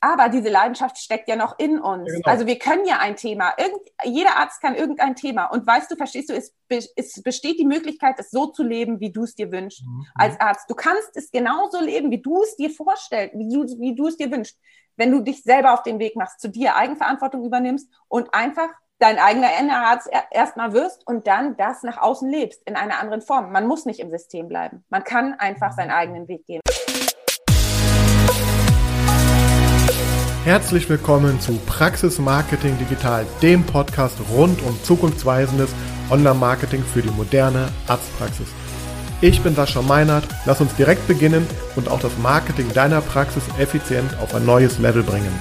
aber diese Leidenschaft steckt ja noch in uns. Ja, genau. Also wir können ja ein Thema. Irgend, jeder Arzt kann irgendein Thema. Und weißt du, verstehst du, es, es besteht die Möglichkeit, es so zu leben, wie du es dir wünschst mhm. als Arzt. Du kannst es genauso leben, wie du es dir vorstellst, wie du, wie du es dir wünschst. Wenn du dich selber auf den Weg machst, zu dir Eigenverantwortung übernimmst und einfach dein eigener Arzt erstmal wirst und dann das nach außen lebst in einer anderen Form. Man muss nicht im System bleiben. Man kann einfach seinen eigenen Weg gehen. Herzlich willkommen zu Praxis Marketing Digital, dem Podcast rund um zukunftsweisendes Online-Marketing für die moderne Arztpraxis. Ich bin Sascha Meinert, lass uns direkt beginnen und auch das Marketing deiner Praxis effizient auf ein neues Level bringen.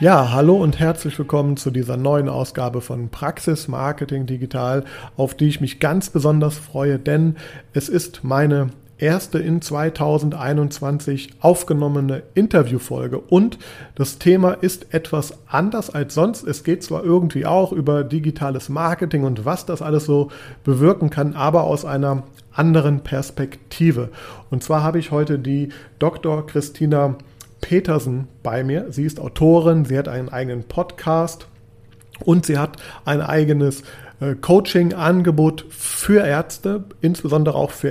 Ja, hallo und herzlich willkommen zu dieser neuen Ausgabe von Praxis Marketing Digital, auf die ich mich ganz besonders freue, denn es ist meine erste in 2021 aufgenommene Interviewfolge. Und das Thema ist etwas anders als sonst. Es geht zwar irgendwie auch über digitales Marketing und was das alles so bewirken kann, aber aus einer anderen Perspektive. Und zwar habe ich heute die Dr. Christina Petersen bei mir. Sie ist Autorin, sie hat einen eigenen Podcast und sie hat ein eigenes äh, Coaching-Angebot für Ärzte, insbesondere auch für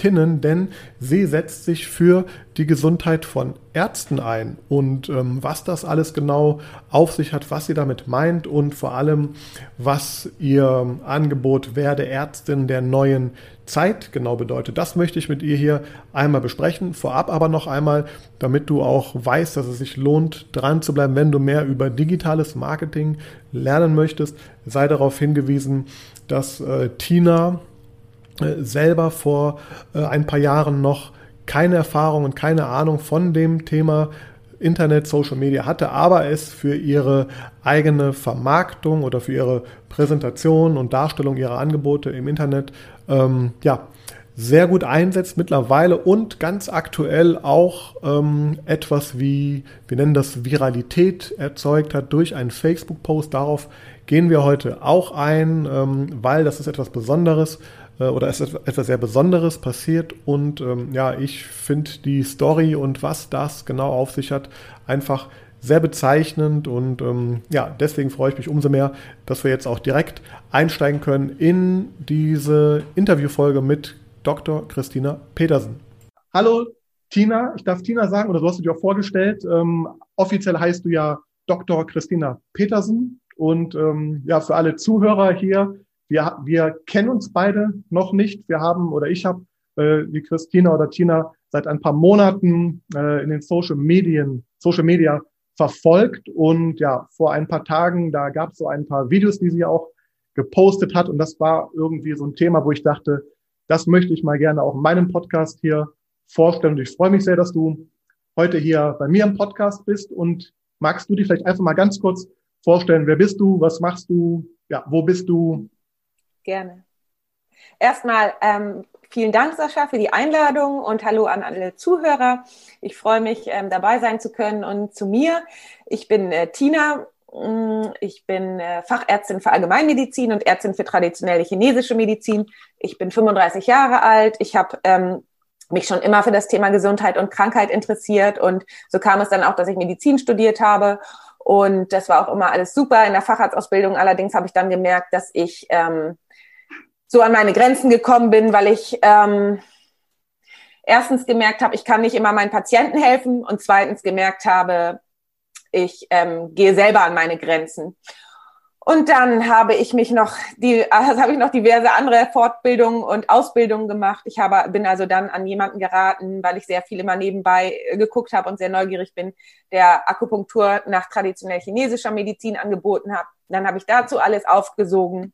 Ärztinnen, denn sie setzt sich für die Gesundheit von Ärzten ein und ähm, was das alles genau auf sich hat, was sie damit meint und vor allem, was ihr Angebot Werde Ärztin der neuen Zeit genau bedeutet. Das möchte ich mit ihr hier einmal besprechen. Vorab aber noch einmal, damit du auch weißt, dass es sich lohnt, dran zu bleiben, wenn du mehr über digitales Marketing lernen möchtest, sei darauf hingewiesen, dass äh, Tina selber vor äh, ein paar Jahren noch keine Erfahrung und keine Ahnung von dem Thema Internet, Social Media hatte, aber es für ihre eigene Vermarktung oder für ihre Präsentation und Darstellung ihrer Angebote im Internet ähm, ja, sehr gut einsetzt mittlerweile und ganz aktuell auch ähm, etwas wie, wir nennen das Viralität erzeugt hat durch einen Facebook-Post. Darauf gehen wir heute auch ein, ähm, weil das ist etwas Besonderes äh, oder ist etwas sehr Besonderes passiert und ähm, ja, ich finde die Story und was das genau auf sich hat, einfach sehr bezeichnend und ähm, ja, deswegen freue ich mich umso mehr, dass wir jetzt auch direkt einsteigen können in diese Interviewfolge mit Dr. Christina Petersen. Hallo Tina, ich darf Tina sagen, oder du hast dich auch vorgestellt. Ähm, offiziell heißt du ja Dr. Christina Petersen und ähm, ja, für alle Zuhörer hier, wir, wir kennen uns beide noch nicht. Wir haben oder ich habe äh, die Christina oder Tina seit ein paar Monaten äh, in den Social Medien, Social Media verfolgt. Und ja, vor ein paar Tagen, da gab es so ein paar Videos, die sie auch gepostet hat. Und das war irgendwie so ein Thema, wo ich dachte, das möchte ich mal gerne auch in meinem Podcast hier vorstellen. Und ich freue mich sehr, dass du heute hier bei mir im Podcast bist. Und magst du dich vielleicht einfach mal ganz kurz vorstellen, wer bist du, was machst du, ja, wo bist du, Gerne. Erstmal ähm, vielen Dank, Sascha, für die Einladung und hallo an alle Zuhörer. Ich freue mich, ähm, dabei sein zu können. Und zu mir, ich bin äh, Tina, mm, ich bin äh, Fachärztin für Allgemeinmedizin und Ärztin für traditionelle chinesische Medizin. Ich bin 35 Jahre alt. Ich habe ähm, mich schon immer für das Thema Gesundheit und Krankheit interessiert und so kam es dann auch, dass ich Medizin studiert habe und das war auch immer alles super in der Facharztausbildung. Allerdings habe ich dann gemerkt, dass ich ähm, so an meine Grenzen gekommen bin, weil ich ähm, erstens gemerkt habe, ich kann nicht immer meinen Patienten helfen und zweitens gemerkt habe, ich ähm, gehe selber an meine Grenzen. Und dann habe ich mich noch, die, also habe ich noch diverse andere Fortbildungen und Ausbildungen gemacht. Ich habe, bin also dann an jemanden geraten, weil ich sehr viel immer nebenbei geguckt habe und sehr neugierig bin, der Akupunktur nach traditionell chinesischer Medizin angeboten hat. Dann habe ich dazu alles aufgesogen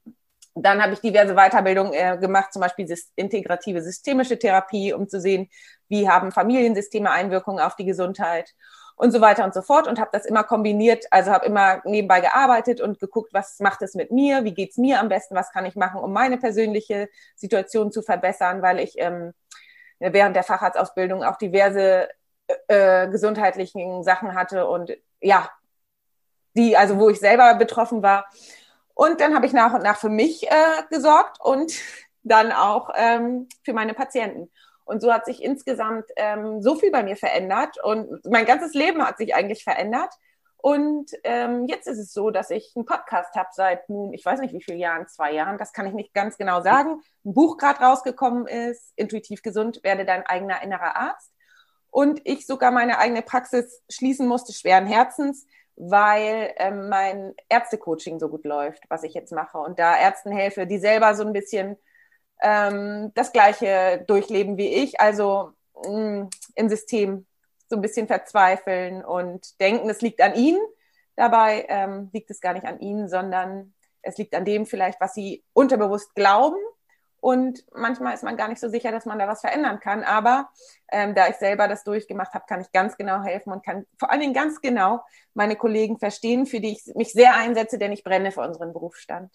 dann habe ich diverse Weiterbildungen äh, gemacht, zum Beispiel integrative systemische Therapie, um zu sehen, wie haben Familiensysteme Einwirkungen auf die Gesundheit und so weiter und so fort und habe das immer kombiniert, also habe immer nebenbei gearbeitet und geguckt, was macht es mit mir, wie geht's mir am besten, was kann ich machen, um meine persönliche Situation zu verbessern, weil ich ähm, während der Facharztausbildung auch diverse äh, gesundheitlichen Sachen hatte und ja, die, also wo ich selber betroffen war und dann habe ich nach und nach für mich äh, gesorgt und dann auch ähm, für meine Patienten. Und so hat sich insgesamt ähm, so viel bei mir verändert und mein ganzes Leben hat sich eigentlich verändert. Und ähm, jetzt ist es so, dass ich einen Podcast habe seit nun, ich weiß nicht wie viele Jahren, zwei Jahren, das kann ich nicht ganz genau sagen. Ein Buch gerade rausgekommen ist, Intuitiv gesund, werde dein eigener innerer Arzt. Und ich sogar meine eigene Praxis schließen musste, schweren Herzens, weil ähm, mein Ärztecoaching so gut läuft, was ich jetzt mache. Und da Ärzten helfe, die selber so ein bisschen ähm, das Gleiche durchleben wie ich, also mh, mm, im System so ein bisschen verzweifeln und denken, es liegt an ihnen. Dabei ähm, liegt es gar nicht an ihnen, sondern es liegt an dem vielleicht, was sie unterbewusst glauben. Und manchmal ist man gar nicht so sicher, dass man da was verändern kann. Aber ähm, da ich selber das durchgemacht habe, kann ich ganz genau helfen und kann vor allen Dingen ganz genau meine Kollegen verstehen, für die ich mich sehr einsetze, denn ich brenne für unseren Berufsstand.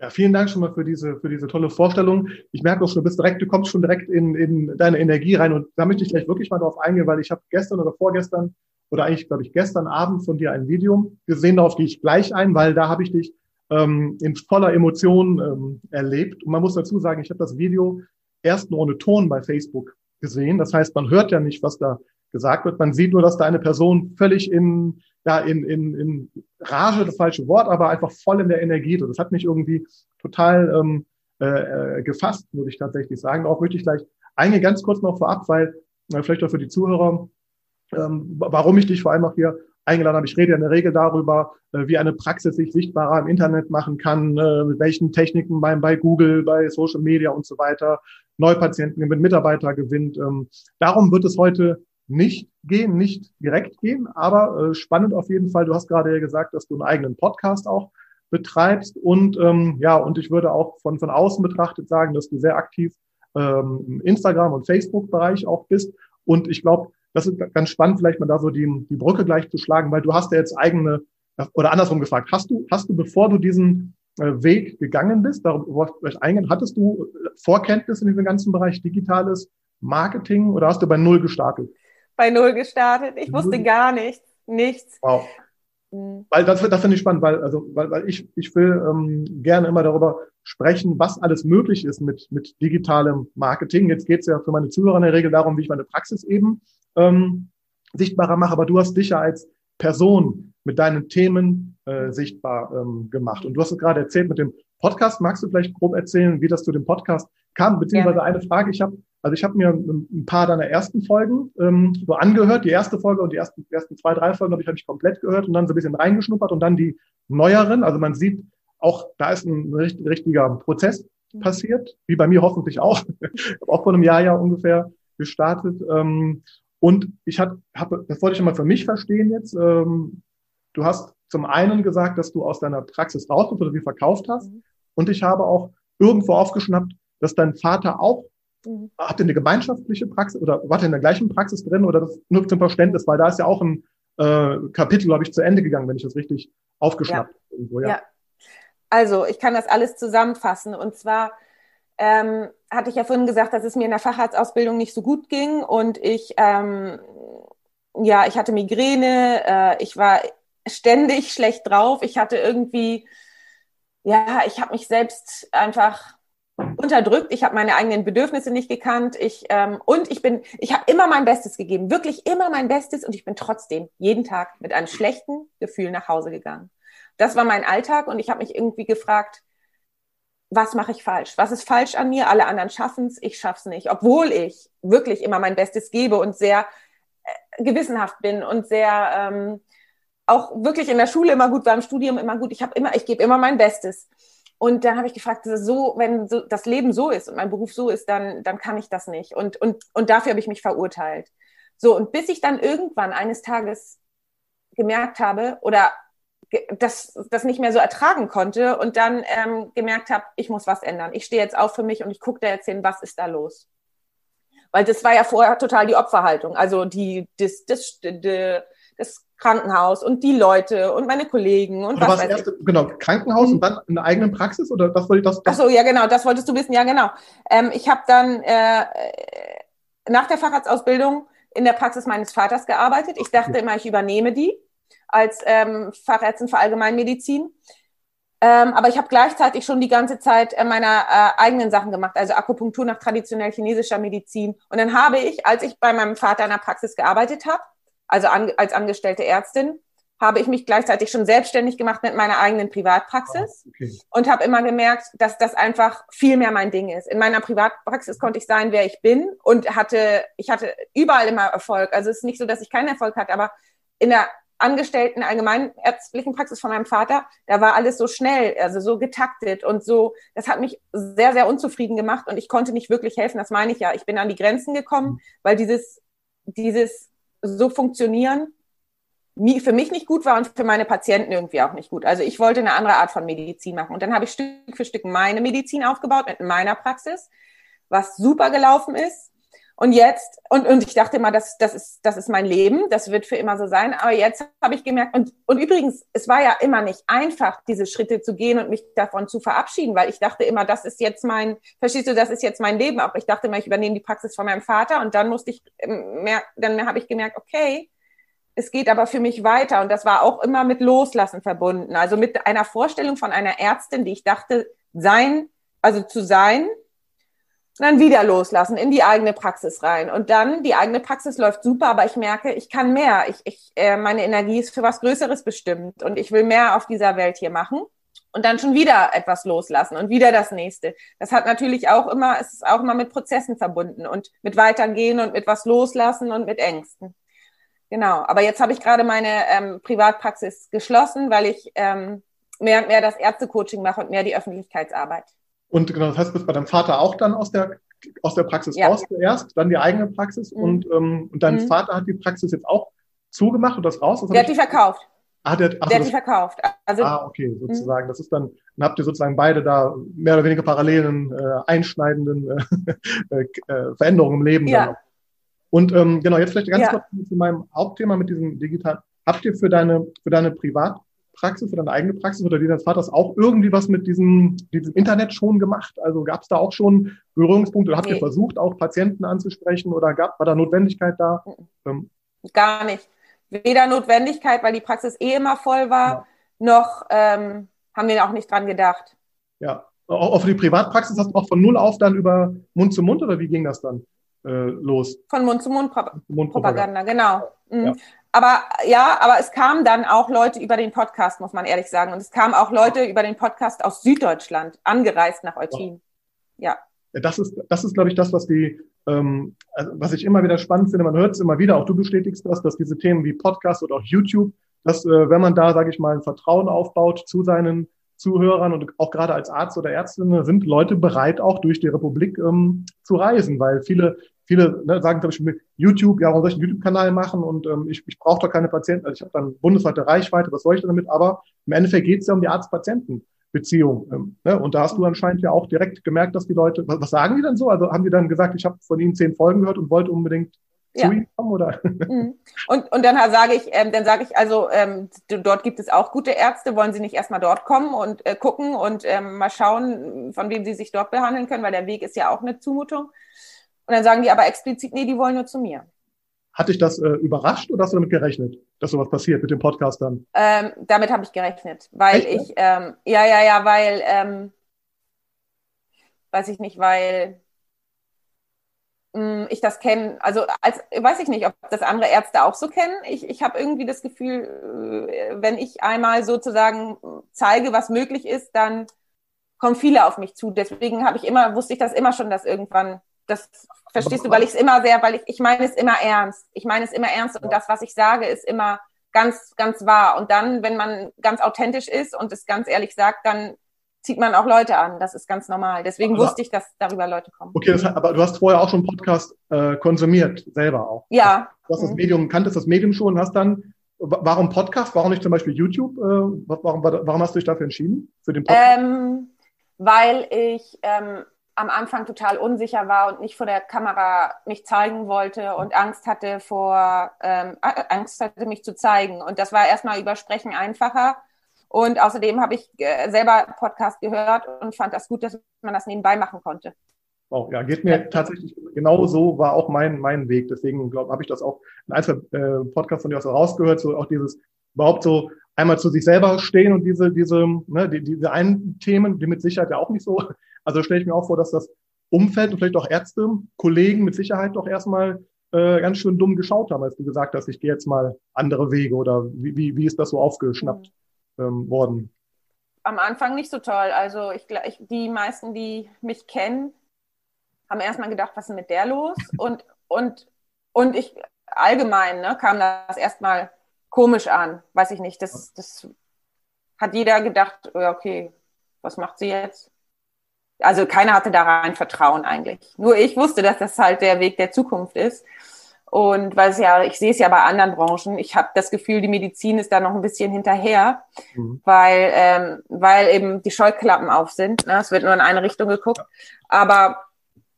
Ja, vielen Dank schon mal für diese, für diese tolle Vorstellung. Ich merke auch schon, du bist direkt, du kommst schon direkt in, in deine Energie rein und da möchte ich gleich wirklich mal drauf eingehen, weil ich habe gestern oder vorgestern oder eigentlich, glaube ich, gestern Abend von dir ein Video gesehen, darauf gehe ich gleich ein, weil da habe ich dich ähm, in voller Emotion ähm, erlebt. Und man muss dazu sagen, ich habe das Video erst nur ohne Ton bei Facebook gesehen. Das heißt, man hört ja nicht, was da gesagt wird. Man sieht nur, dass da eine Person völlig in, ja, in, in, in Rage, das falsche Wort, aber einfach voll in der Energie. Das hat mich irgendwie total ähm, äh, äh, gefasst, muss ich tatsächlich sagen. Auch möchte ich gleich eingehen, ganz kurz noch vorab, weil äh, vielleicht auch für die Zuhörer, ähm, warum ich dich vor allem auch hier eingeladen habe. Ich rede ja in der Regel darüber, äh, wie eine Praxis sich sichtbarer im Internet machen kann, äh, mit welchen Techniken bei, bei Google, bei Social Media und so weiter, Neupatienten gewinnt, Mitarbeiter gewinnt. Ähm, darum wird es heute nicht gehen, nicht direkt gehen, aber äh, spannend auf jeden Fall. Du hast gerade ja gesagt, dass du einen eigenen Podcast auch betreibst und ähm, ja, und ich würde auch von, von außen betrachtet sagen, dass du sehr aktiv ähm, im Instagram- und Facebook-Bereich auch bist. Und ich glaube, das ist ganz spannend, vielleicht mal da so die, die Brücke gleich zu schlagen, weil du hast ja jetzt eigene, oder andersrum gefragt, hast du, hast du, bevor du diesen äh, Weg gegangen bist, darauf vielleicht eingehen, hattest du Vorkenntnisse in diesem ganzen Bereich digitales Marketing oder hast du bei Null gestartet? bei Null gestartet. Ich wusste gar nichts. Nichts. Wow. Mhm. Weil das, das finde ich spannend, weil, also, weil, weil ich, ich will ähm, gerne immer darüber sprechen, was alles möglich ist mit, mit digitalem Marketing. Jetzt geht es ja für meine Zuhörer in der Regel darum, wie ich meine Praxis eben ähm, sichtbarer mache, aber du hast dich ja als Person mit deinen Themen äh, sichtbar ähm, gemacht. Und du hast es gerade erzählt mit dem Podcast. Magst du vielleicht grob erzählen, wie das zu dem Podcast kam? Beziehungsweise ja. eine Frage, ich habe also ich habe mir ein paar deiner ersten Folgen ähm, so angehört. Die erste Folge und die ersten, die ersten zwei, drei Folgen habe ich, hab ich komplett gehört und dann so ein bisschen reingeschnuppert und dann die neueren. Also man sieht auch, da ist ein richtig, richtiger Prozess mhm. passiert, wie bei mir hoffentlich auch. auch vor einem Jahr ja ungefähr gestartet. Ähm, und ich habe, hab, das wollte ich mal für mich verstehen jetzt. Ähm, du hast zum einen gesagt, dass du aus deiner Praxis raus oder wie verkauft hast. Mhm. Und ich habe auch irgendwo aufgeschnappt, dass dein Vater auch. Habt ihr eine gemeinschaftliche Praxis oder wart ihr in der gleichen Praxis drin oder das nur zum Verständnis, weil da ist ja auch ein äh, Kapitel, glaube ich, zu Ende gegangen, wenn ich das richtig aufgeschnappt ja. irgendwo, ja. ja. Also, ich kann das alles zusammenfassen und zwar ähm, hatte ich ja vorhin gesagt, dass es mir in der Facharztausbildung nicht so gut ging und ich, ähm, ja, ich hatte Migräne, äh, ich war ständig schlecht drauf, ich hatte irgendwie, ja, ich habe mich selbst einfach unterdrückt, ich habe meine eigenen Bedürfnisse nicht gekannt, ich ähm, und ich bin, ich habe immer mein Bestes gegeben, wirklich immer mein Bestes und ich bin trotzdem jeden Tag mit einem schlechten Gefühl nach Hause gegangen. Das war mein Alltag und ich habe mich irgendwie gefragt, was mache ich falsch? Was ist falsch an mir? Alle anderen schaffen es, ich schaff's nicht, obwohl ich wirklich immer mein Bestes gebe und sehr äh, gewissenhaft bin und sehr ähm, auch wirklich in der Schule immer gut war, im Studium immer gut. Ich habe immer, ich gebe immer mein Bestes. Und dann habe ich gefragt, so, wenn so, das Leben so ist und mein Beruf so ist, dann, dann kann ich das nicht. Und, und, und dafür habe ich mich verurteilt. So, und bis ich dann irgendwann eines Tages gemerkt habe oder das, das nicht mehr so ertragen konnte und dann ähm, gemerkt habe, ich muss was ändern. Ich stehe jetzt auf für mich und ich gucke da jetzt hin, was ist da los. Weil das war ja vorher total die Opferhaltung. Also die, das, das, das, das Krankenhaus und die Leute und meine Kollegen und oder was, weiß erst, Genau, Krankenhaus mhm. und dann eine eigene Praxis oder das wollte ich das? das Ach so, ja genau, das wolltest du wissen. Ja genau. Ähm, ich habe dann äh, nach der Facharztausbildung in der Praxis meines Vaters gearbeitet. Ich dachte immer, ich übernehme die als ähm, Fachärztin für Allgemeinmedizin. Ähm, aber ich habe gleichzeitig schon die ganze Zeit äh, meine äh, eigenen Sachen gemacht, also Akupunktur nach traditionell chinesischer Medizin. Und dann habe ich, als ich bei meinem Vater in der Praxis gearbeitet habe, also an, als angestellte Ärztin, habe ich mich gleichzeitig schon selbstständig gemacht mit meiner eigenen Privatpraxis oh, okay. und habe immer gemerkt, dass das einfach viel mehr mein Ding ist. In meiner Privatpraxis konnte ich sein, wer ich bin und hatte, ich hatte überall immer Erfolg. Also es ist nicht so, dass ich keinen Erfolg hatte, aber in der Angestellten allgemeinärztlichen Praxis von meinem Vater, da war alles so schnell, also so getaktet und so, das hat mich sehr, sehr unzufrieden gemacht und ich konnte nicht wirklich helfen. Das meine ich ja. Ich bin an die Grenzen gekommen, weil dieses, dieses so funktionieren für mich nicht gut war und für meine Patienten irgendwie auch nicht gut. Also ich wollte eine andere Art von Medizin machen. Und dann habe ich Stück für Stück meine Medizin aufgebaut mit meiner Praxis, was super gelaufen ist. Und jetzt, und, und ich dachte immer, das, das, ist, das ist mein Leben, das wird für immer so sein. Aber jetzt habe ich gemerkt, und, und übrigens, es war ja immer nicht einfach, diese Schritte zu gehen und mich davon zu verabschieden, weil ich dachte immer, das ist jetzt mein, verstehst du, das ist jetzt mein Leben. Auch ich dachte immer, ich übernehme die Praxis von meinem Vater und dann musste ich, ähm, mehr, dann habe ich gemerkt, okay, es geht aber für mich weiter. Und das war auch immer mit Loslassen verbunden. Also mit einer Vorstellung von einer Ärztin, die ich dachte, sein, also zu sein, und dann wieder loslassen, in die eigene Praxis rein. Und dann, die eigene Praxis läuft super, aber ich merke, ich kann mehr. Ich, ich, äh, meine Energie ist für was Größeres bestimmt und ich will mehr auf dieser Welt hier machen. Und dann schon wieder etwas loslassen und wieder das nächste. Das hat natürlich auch immer, es ist auch immer mit Prozessen verbunden und mit Weitergehen und mit was loslassen und mit Ängsten. Genau, aber jetzt habe ich gerade meine ähm, Privatpraxis geschlossen, weil ich ähm, mehr und mehr das Ärztecoaching mache und mehr die Öffentlichkeitsarbeit. Und genau, das heißt, du bist bei deinem Vater auch dann aus der, aus der Praxis ja. raus zuerst, dann die eigene Praxis mhm. und, ähm, und dein mhm. Vater hat die Praxis jetzt auch zugemacht und das raus? Das der hat die verkauft. Ah, der, ach, der hat die verkauft. Also, ah, okay, sozusagen. Mhm. Das ist dann, dann habt ihr sozusagen beide da mehr oder weniger parallelen, äh, einschneidenden äh, äh, Veränderungen im Leben. Ja. Und ähm, genau, jetzt vielleicht ganz ja. kurz zu meinem Hauptthema mit diesem Digital. Habt ihr für deine, für deine Privatpraxis, für deine eigene Praxis oder die deines Vaters auch irgendwie was mit diesem, diesem Internet schon gemacht? Also gab es da auch schon Berührungspunkte? Oder habt nee. ihr versucht, auch Patienten anzusprechen oder gab, war da Notwendigkeit da? Ähm, Gar nicht. Weder Notwendigkeit, weil die Praxis eh immer voll war, ja. noch ähm, haben wir auch nicht dran gedacht. Ja, auch für die Privatpraxis hast du auch von null auf dann über Mund zu Mund oder wie ging das dann? äh, los. Von Mund-zu-Mund-Propaganda, genau. Mhm. Ja. Aber ja, aber es kamen dann auch Leute über den Podcast, muss man ehrlich sagen. Und es kamen auch Leute über den Podcast aus Süddeutschland, angereist nach Eutin. Ja. ja. Das ist, das ist, glaube ich, das, was die, ähm, also, was ich immer wieder spannend finde. Man hört es immer wieder, auch du bestätigst das, dass diese Themen wie Podcast oder auch YouTube, dass äh, wenn man da, sage ich mal, ein Vertrauen aufbaut zu seinen Zuhörern und auch gerade als Arzt oder Ärztin sind Leute bereit, auch durch die Republik ähm, zu reisen, weil viele, viele ne, sagen zum Beispiel YouTube, ja, warum soll ich einen YouTube-Kanal machen und ähm, ich, ich brauche doch keine Patienten, also ich habe dann bundesweite Reichweite, was soll ich damit? Aber im Endeffekt geht es ja um die Arzt-Patienten-Beziehung. Ähm, ne? Und da hast du anscheinend ja auch direkt gemerkt, dass die Leute, was, was sagen die denn so? Also haben die dann gesagt, ich habe von ihnen zehn Folgen gehört und wollte unbedingt ja. zu ihm kommen, oder? Mhm. Und, und dann sage ich, ähm, dann sage ich also, ähm, dort gibt es auch gute Ärzte, wollen Sie nicht erstmal dort kommen und äh, gucken und ähm, mal schauen, von wem Sie sich dort behandeln können, weil der Weg ist ja auch eine Zumutung. Und dann sagen die aber explizit, nee, die wollen nur zu mir. Hat dich das äh, überrascht oder hast du damit gerechnet, dass sowas passiert mit dem Podcast dann? Ähm, damit habe ich gerechnet, weil Echt? ich, ähm, ja, ja, ja, weil, ähm, weiß ich nicht, weil ich das kenne, also als weiß ich nicht, ob das andere Ärzte auch so kennen. Ich, ich habe irgendwie das Gefühl, äh, wenn ich einmal sozusagen zeige, was möglich ist, dann kommen viele auf mich zu. Deswegen habe ich immer, wusste ich das immer schon, dass irgendwann, das verstehst du, weil ich es immer sehr, weil ich, ich meine es immer ernst. Ich meine es immer ernst und das, was ich sage, ist immer ganz, ganz wahr. Und dann, wenn man ganz authentisch ist und es ganz ehrlich sagt, dann zieht man auch Leute an. Das ist ganz normal. Deswegen aber, wusste ich, dass darüber Leute kommen. Okay, das, aber du hast vorher auch schon Podcast äh, konsumiert, selber auch. Ja. Du hast das mhm. Medium, kanntest das Medium schon und hast dann, warum Podcast? Warum nicht zum Beispiel YouTube? Äh, warum, warum hast du dich dafür entschieden? Für den Podcast? Ähm, weil ich ähm, am Anfang total unsicher war und nicht vor der Kamera mich zeigen wollte und Angst hatte vor, ähm, Angst hatte mich zu zeigen. Und das war erstmal über Sprechen einfacher und außerdem habe ich äh, selber Podcast gehört und fand das gut, dass man das nebenbei machen konnte. Wow, ja, geht mir tatsächlich genau so war auch mein, mein Weg. Deswegen glaube habe ich das auch in ein, zwei äh, Podcasts von dir aus rausgehört, so auch dieses überhaupt so einmal zu sich selber stehen und diese, diese, ne, die, diese einen Themen, die mit Sicherheit ja auch nicht so. Also stelle ich mir auch vor, dass das Umfeld und vielleicht auch Ärzte, Kollegen mit Sicherheit doch erstmal äh, ganz schön dumm geschaut haben, als du gesagt hast, ich gehe jetzt mal andere Wege oder wie, wie, wie ist das so aufgeschnappt. Ähm, worden? Am Anfang nicht so toll. Also ich, ich, die meisten, die mich kennen, haben erstmal gedacht, was ist mit der los? Und, und, und ich allgemein ne, kam das erstmal komisch an, weiß ich nicht. Das, das hat jeder gedacht, okay, was macht sie jetzt? Also keiner hatte da rein Vertrauen eigentlich. Nur ich wusste, dass das halt der Weg der Zukunft ist. Und weil es ja, ich sehe es ja bei anderen Branchen, ich habe das Gefühl, die Medizin ist da noch ein bisschen hinterher, mhm. weil, ähm, weil eben die Scheuklappen auf sind. Ne? Es wird nur in eine Richtung geguckt. Aber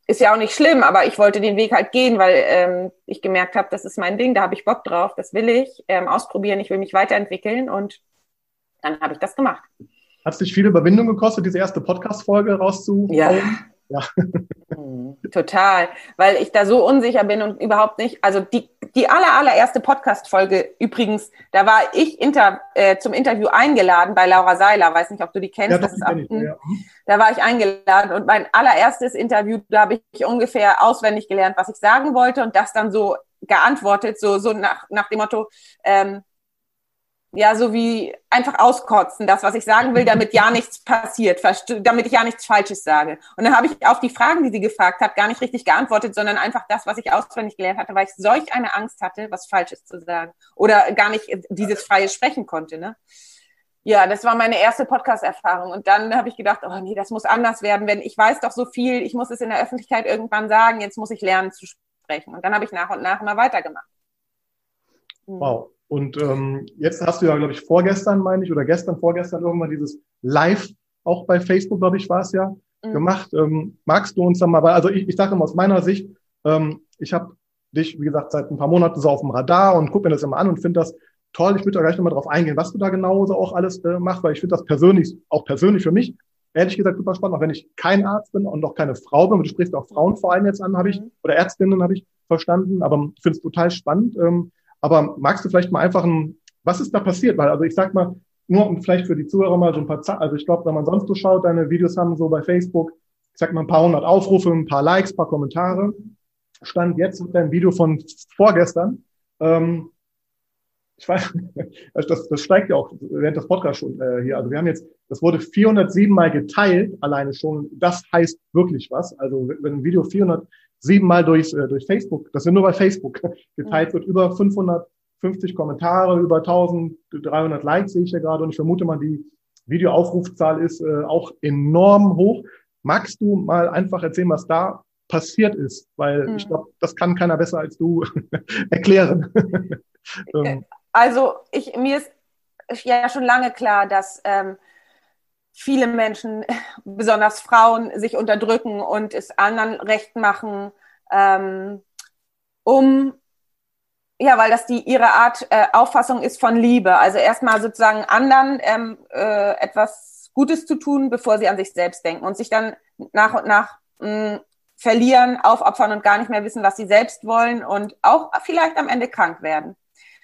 ist ja auch nicht schlimm, aber ich wollte den Weg halt gehen, weil ähm, ich gemerkt habe, das ist mein Ding, da habe ich Bock drauf, das will ich ähm, ausprobieren, ich will mich weiterentwickeln und dann habe ich das gemacht. Hat es dich viel Überwindung gekostet, diese erste Podcast-Folge rauszuholen? Ja. Ja. Mhm. Total, weil ich da so unsicher bin und überhaupt nicht, also die, die aller, allererste Podcast-Folge übrigens, da war ich inter, äh, zum Interview eingeladen bei Laura Seiler, weiß nicht, ob du die kennst. Ja, das ist ab, ich, ja. Da war ich eingeladen und mein allererstes Interview, da habe ich ungefähr auswendig gelernt, was ich sagen wollte und das dann so geantwortet, so, so nach, nach dem Motto, ähm, ja, so wie einfach auskotzen, das, was ich sagen will, damit ja nichts passiert, damit ich ja nichts Falsches sage. Und dann habe ich auf die Fragen, die sie gefragt hat, gar nicht richtig geantwortet, sondern einfach das, was ich auswendig gelernt hatte, weil ich solch eine Angst hatte, was Falsches zu sagen. Oder gar nicht dieses freie Sprechen konnte, ne? Ja, das war meine erste Podcast-Erfahrung. Und dann habe ich gedacht, oh nee, das muss anders werden, wenn ich weiß doch so viel, ich muss es in der Öffentlichkeit irgendwann sagen, jetzt muss ich lernen zu sprechen. Und dann habe ich nach und nach immer weitergemacht. Wow. Und ähm, jetzt hast du ja, glaube ich, vorgestern, meine ich, oder gestern, vorgestern irgendwann dieses Live, auch bei Facebook, glaube ich, war es ja, mhm. gemacht. Ähm, magst du uns dann mal, weil, also ich, ich sage immer aus meiner Sicht, ähm, ich habe dich, wie gesagt, seit ein paar Monaten so auf dem Radar und gucke mir das immer an und finde das toll. Ich würde da gleich nochmal drauf eingehen, was du da genau so auch alles äh, machst, weil ich finde das persönlich, auch persönlich für mich, ehrlich gesagt super spannend, auch wenn ich kein Arzt bin und auch keine Frau bin, du sprichst auch Frauen vor allem jetzt an, habe ich, mhm. oder Ärztinnen habe ich verstanden, aber ich finde es total spannend. Ähm, aber magst du vielleicht mal einfach ein, was ist da passiert? Weil, also ich sag mal, nur um vielleicht für die Zuhörer mal so ein paar Zahlen, also ich glaube, wenn man sonst so schaut, deine Videos haben so bei Facebook, ich sag mal ein paar hundert Aufrufe, ein paar Likes, ein paar Kommentare. Stand jetzt mit deinem Video von vorgestern. Ähm, ich weiß, das, das steigt ja auch während des Podcasts schon äh, hier. Also wir haben jetzt, das wurde 407 Mal geteilt, alleine schon. Das heißt wirklich was. Also wenn ein Video 400 siebenmal durch, äh, durch Facebook, das sind nur bei Facebook geteilt wird, über 550 Kommentare, über 1300 Likes sehe ich ja gerade und ich vermute mal, die Videoaufrufzahl ist äh, auch enorm hoch. Magst du mal einfach erzählen, was da passiert ist? Weil mhm. ich glaube, das kann keiner besser als du erklären. Ähm. also ich, mir ist ja schon lange klar, dass ähm, viele Menschen, besonders Frauen, sich unterdrücken und es anderen recht machen, ähm, um ja, weil das die ihre Art äh, Auffassung ist von Liebe. Also erstmal sozusagen anderen ähm, äh, etwas Gutes zu tun, bevor sie an sich selbst denken und sich dann nach und nach mh, verlieren, aufopfern und gar nicht mehr wissen, was sie selbst wollen und auch vielleicht am Ende krank werden.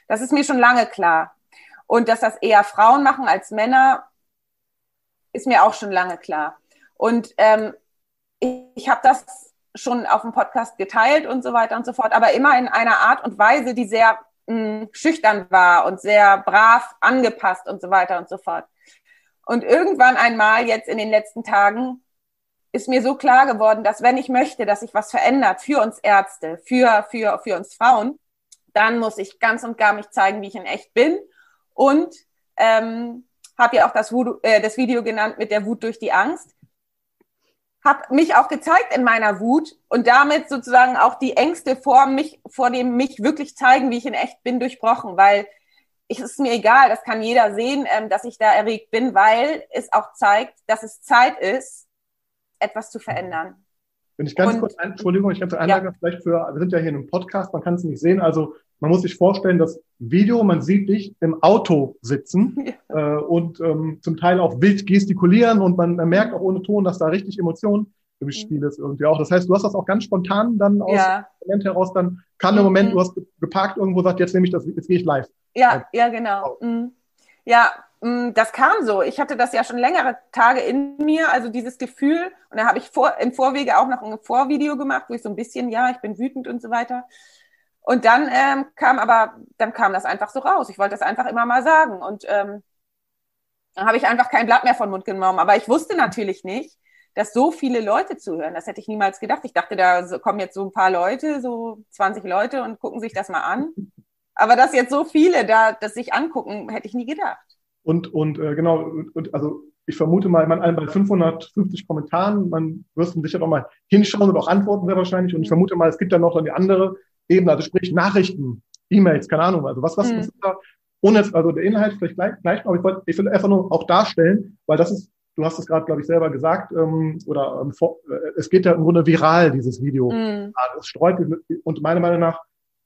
Das ist mir schon lange klar. Und dass das eher Frauen machen als Männer, ist mir auch schon lange klar. Und ähm, ich, ich habe das schon auf dem Podcast geteilt und so weiter und so fort, aber immer in einer Art und Weise, die sehr mh, hm, schüchtern war und sehr brav angepasst und so weiter und so fort. Und irgendwann einmal jetzt in den letzten Tagen ist mir so klar geworden, dass wenn ich möchte, dass sich was verändert für uns Ärzte, für, für, für uns Frauen, dann muss ich ganz und gar mich zeigen, wie ich in echt bin und ähm, habe ja auch das, Voodoo, äh, das Video genannt mit der Wut durch die Angst. Habe mich auch gezeigt in meiner Wut und damit sozusagen auch die Ängste vor mich, vor dem mich wirklich zeigen, wie ich in echt bin, durchbrochen, weil es ist mir egal, das kann jeder sehen, ähm, dass ich da erregt bin, weil es auch zeigt, dass es Zeit ist, etwas zu verändern. Wenn ich ganz und, kurz, ein, Entschuldigung, ich habe ja. vielleicht für, wir sind ja hier in einem Podcast, man kann es nicht sehen, also man muss sich vorstellen, das Video, man sieht dich im Auto sitzen ja. äh, und ähm, zum Teil auch wild gestikulieren und man, merkt auch ohne Ton, dass da richtig Emotion im mhm. Spiel ist irgendwie auch. Das heißt, du hast das auch ganz spontan dann aus ja. dem Moment heraus, dann kam der Moment, mhm. du hast geparkt irgendwo, sagt, jetzt nehme ich das, jetzt gehe ich live. Ja, ja, genau. Mhm. Ja, das kam so. Ich hatte das ja schon längere Tage in mir, also dieses Gefühl. Und da habe ich vor, im Vorwege auch noch ein Vorvideo gemacht, wo ich so ein bisschen, ja, ich bin wütend und so weiter. Und dann ähm, kam aber, dann kam das einfach so raus. Ich wollte das einfach immer mal sagen. Und ähm, dann habe ich einfach kein Blatt mehr von Mund genommen. Aber ich wusste natürlich nicht, dass so viele Leute zuhören. Das hätte ich niemals gedacht. Ich dachte, da kommen jetzt so ein paar Leute, so 20 Leute und gucken sich das mal an. Aber dass jetzt so viele da das sich angucken, hätte ich nie gedacht. Und, und äh, genau, und, also ich vermute mal, man bei 550 Kommentaren, man wirst sicher noch mal hinschauen und auch antworten sehr wahrscheinlich. Und ich vermute mal, es gibt ja noch dann die andere Ebene, also sprich Nachrichten, E-Mails, keine Ahnung, also was, was, mhm. was ist da? Ohne jetzt, also der Inhalt vielleicht gleich, gleich aber ich wollte, ich will einfach nur auch darstellen, weil das ist, du hast es gerade, glaube ich, selber gesagt, ähm, oder ähm, äh, es geht ja im Grunde viral, dieses Video. Mhm. Es streut, und meiner Meinung nach,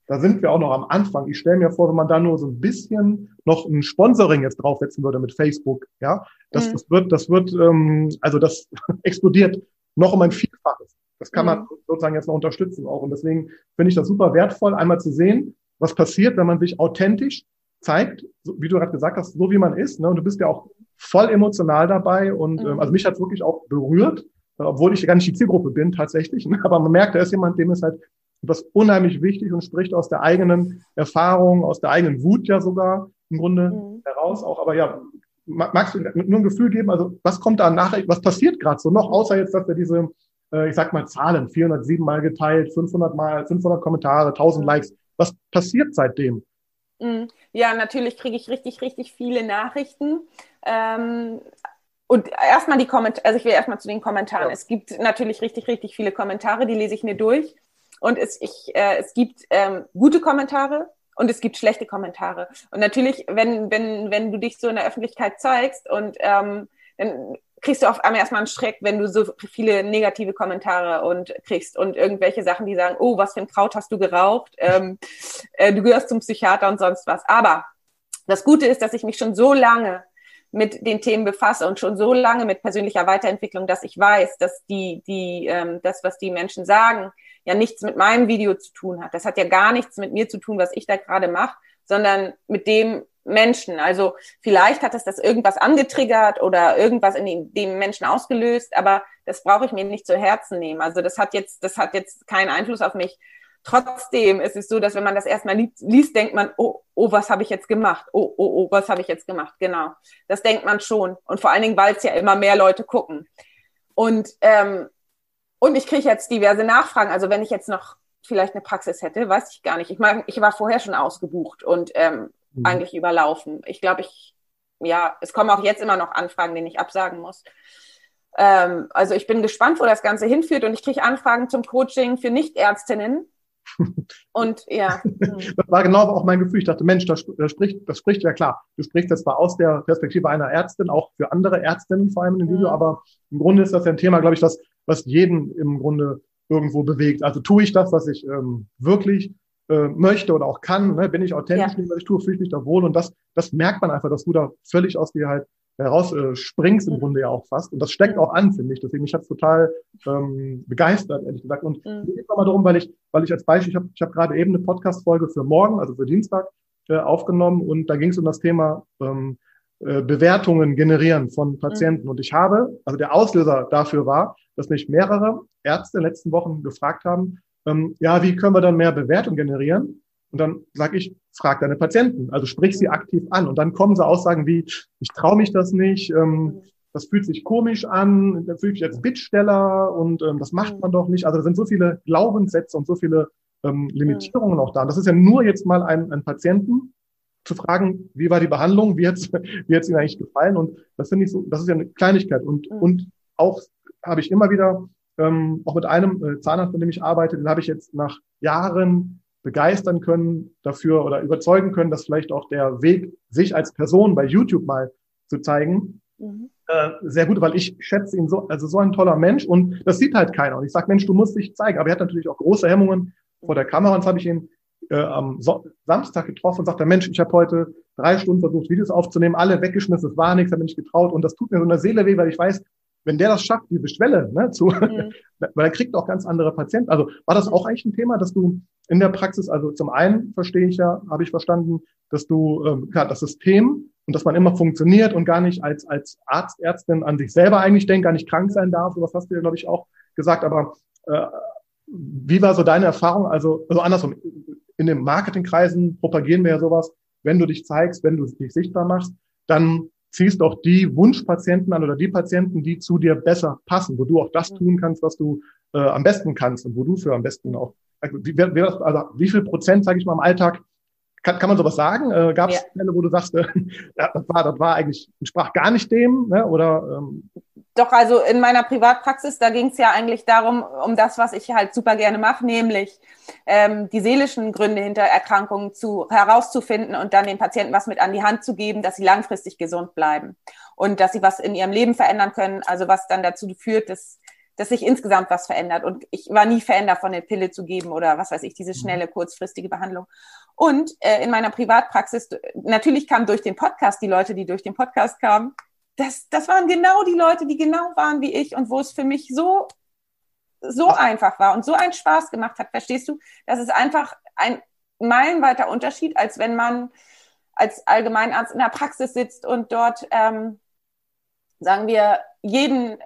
da sind wir auch noch am Anfang. Ich stelle mir vor, wenn man da nur so ein bisschen noch ein Sponsoring jetzt draufsetzen würde mit Facebook, ja, das, mhm. das wird, das wird, ähm, also das explodiert noch um ein Vielfaches. Das kann man mhm. sozusagen jetzt noch unterstützen auch. Und deswegen finde ich das super wertvoll, einmal zu sehen, was passiert, wenn man sich authentisch zeigt, so, wie du gerade gesagt hast, so wie man ist. Ne? Und du bist ja auch voll emotional dabei. Und mhm. ähm, also mich hat es wirklich auch berührt, obwohl ich gar nicht die Zielgruppe bin tatsächlich. Ne? Aber man merkt, da ist jemand, dem ist halt das unheimlich wichtig und spricht aus der eigenen Erfahrung, aus der eigenen Wut ja sogar im Grunde mhm. heraus auch. Aber ja, magst du nur ein Gefühl geben, also was kommt da nachher, was passiert gerade so noch, außer jetzt, dass wir diese äh, ich sag mal Zahlen, 407 mal geteilt, 500 mal, 500 Kommentare, 1000 mhm. Likes. Was passiert seitdem? Mhm. Ja, natürlich kriege ich richtig, richtig viele Nachrichten. Ähm, und erstmal die Kommentare, also ich will erstmal zu den Kommentaren. Ja. Es gibt natürlich richtig, richtig viele Kommentare, die lese ich mir durch. Und es, ich, äh, es gibt ähm, gute Kommentare und es gibt schlechte Kommentare. Und natürlich, wenn, wenn, wenn du dich so in der Öffentlichkeit zeigst und ähm, dann kriegst du auf einmal erstmal einen Schreck, wenn du so viele negative Kommentare und kriegst und irgendwelche Sachen, die sagen, oh, was für ein Kraut hast du geraucht, ähm, äh, du gehörst zum Psychiater und sonst was. Aber das Gute ist, dass ich mich schon so lange mit den Themen befasse und schon so lange mit persönlicher Weiterentwicklung, dass ich weiß, dass die, die, ähm, das, was die Menschen sagen, ja nichts mit meinem Video zu tun hat. Das hat ja gar nichts mit mir zu tun, was ich da gerade mache, sondern mit dem, Menschen. Also vielleicht hat es das irgendwas angetriggert oder irgendwas in dem Menschen ausgelöst, aber das brauche ich mir nicht zu Herzen nehmen. Also das hat jetzt, das hat jetzt keinen Einfluss auf mich. Trotzdem ist es so, dass wenn man das erstmal liest, denkt man, oh, oh, was habe ich jetzt gemacht? Oh, oh, oh, was habe ich jetzt gemacht? Genau. Das denkt man schon. Und vor allen Dingen, weil es ja immer mehr Leute gucken. Und, ähm, und ich kriege jetzt diverse Nachfragen. Also wenn ich jetzt noch vielleicht eine Praxis hätte, weiß ich gar nicht. Ich meine, ich war vorher schon ausgebucht und ähm, mhm. eigentlich überlaufen. Ich glaube, ich, ja, es kommen auch jetzt immer noch Anfragen, denen ich absagen muss. Ähm, also ich bin gespannt, wo das Ganze hinführt und ich kriege Anfragen zum Coaching für Nichtärztinnen. Und ja. Das war genau auch mein Gefühl. Ich dachte, Mensch, das, das, spricht, das spricht ja klar. Du sprichst jetzt zwar aus der Perspektive einer Ärztin, auch für andere Ärztinnen vor allem in dem Video, mhm. aber im Grunde ist das ja ein Thema, glaube ich, was, was jeden im Grunde irgendwo bewegt. Also tue ich das, was ich ähm, wirklich äh, möchte oder auch kann, ne? bin ich authentisch, ja. was ich tue, fühle ich mich da wohl und das, das merkt man einfach, dass du da völlig aus dir halt heraus äh, springst im mhm. Grunde ja auch fast und das steckt auch an, finde ich. Deswegen mich hat's total ähm, begeistert, ehrlich gesagt. Und mhm. mir geht nochmal darum, weil ich, weil ich als Beispiel, ich habe ich hab gerade eben eine Podcast-Folge für morgen, also für Dienstag, äh, aufgenommen und da ging es um das Thema ähm, äh, Bewertungen generieren von Patienten. Mhm. Und ich habe, also der Auslöser dafür war, dass mich mehrere Ärzte in den letzten Wochen gefragt haben, ähm, ja, wie können wir dann mehr Bewertung generieren? Und dann sage ich, frag deine Patienten, also sprich sie aktiv an. Und dann kommen so Aussagen wie, ich traue mich das nicht, ähm, das fühlt sich komisch an, da fühle ich als Bittsteller und ähm, das macht man doch nicht. Also da sind so viele Glaubenssätze und so viele ähm, Limitierungen auch da. Und das ist ja nur jetzt mal ein, ein Patienten zu fragen, wie war die Behandlung, wie hat's, wie hat's Ihnen eigentlich gefallen? Und das finde ich so, das ist ja eine Kleinigkeit. Und, und auch habe ich immer wieder ähm, auch mit einem äh, Zahnarzt, mit dem ich arbeite, den habe ich jetzt nach Jahren begeistern können dafür oder überzeugen können, dass vielleicht auch der Weg, sich als Person bei YouTube mal zu zeigen, mhm. äh, sehr gut, weil ich schätze ihn so, also so ein toller Mensch und das sieht halt keiner. Und ich sage, Mensch, du musst dich zeigen. Aber er hat natürlich auch große Hemmungen vor der Kamera. Und das habe ich ihn äh, am so Samstag getroffen und sagte, Mensch, ich habe heute drei Stunden versucht, Videos aufzunehmen, alle weggeschmissen, es war nichts, habe mich nicht getraut. Und das tut mir so in der Seele weh, weil ich weiß, wenn der das schafft, diese Schwelle ne, zu, mhm. weil er kriegt auch ganz andere Patienten. Also war das auch eigentlich ein Thema, dass du in der Praxis, also zum einen verstehe ich ja, habe ich verstanden, dass du ähm, klar, das System und dass man immer funktioniert und gar nicht als, als Arzt, Ärztin an sich selber eigentlich denkt, gar nicht krank sein darf. Sowas hast du ja, glaube ich, auch gesagt. Aber äh, wie war so deine Erfahrung? Also, also andersrum, in den Marketingkreisen propagieren wir ja sowas, wenn du dich zeigst, wenn du dich sichtbar machst, dann ziehst auch die Wunschpatienten an oder die Patienten, die zu dir besser passen, wo du auch das tun kannst, was du äh, am besten kannst und wo du für am besten auch, also wie, wie, also wie viel Prozent, sage ich mal, im Alltag kann, kann man sowas sagen? Äh, Gab es ja. Fälle, wo du sagst, äh, das, war, das war eigentlich, entsprach gar nicht dem, ne? oder? Ähm, doch, also in meiner Privatpraxis, da ging es ja eigentlich darum, um das, was ich halt super gerne mache, nämlich ähm, die seelischen Gründe hinter Erkrankungen zu, herauszufinden und dann den Patienten was mit an die Hand zu geben, dass sie langfristig gesund bleiben und dass sie was in ihrem Leben verändern können, also was dann dazu führt, dass, dass sich insgesamt was verändert. Und ich war nie Fan davon, eine Pille zu geben oder was weiß ich, diese schnelle, kurzfristige Behandlung. Und äh, in meiner Privatpraxis, natürlich kamen durch den Podcast die Leute, die durch den Podcast kamen, das, das waren genau die Leute, die genau waren wie ich und wo es für mich so, so einfach war und so einen Spaß gemacht hat. Verstehst du? Das ist einfach ein meilenweiter Unterschied, als wenn man als Allgemeinarzt in der Praxis sitzt und dort, ähm, sagen wir, jeden,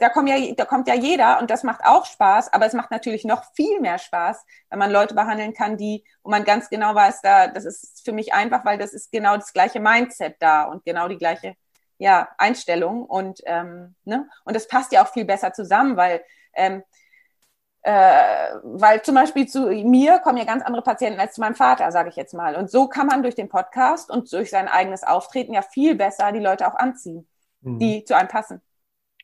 da, kommt ja, da kommt ja jeder und das macht auch Spaß, aber es macht natürlich noch viel mehr Spaß, wenn man Leute behandeln kann, die, wo man ganz genau weiß, da, das ist für mich einfach, weil das ist genau das gleiche Mindset da und genau die gleiche ja, Einstellung und, ähm, ne? und das passt ja auch viel besser zusammen, weil, ähm, äh, weil zum Beispiel zu mir kommen ja ganz andere Patienten als zu meinem Vater, sage ich jetzt mal. Und so kann man durch den Podcast und durch sein eigenes Auftreten ja viel besser die Leute auch anziehen, mhm. die zu einem passen.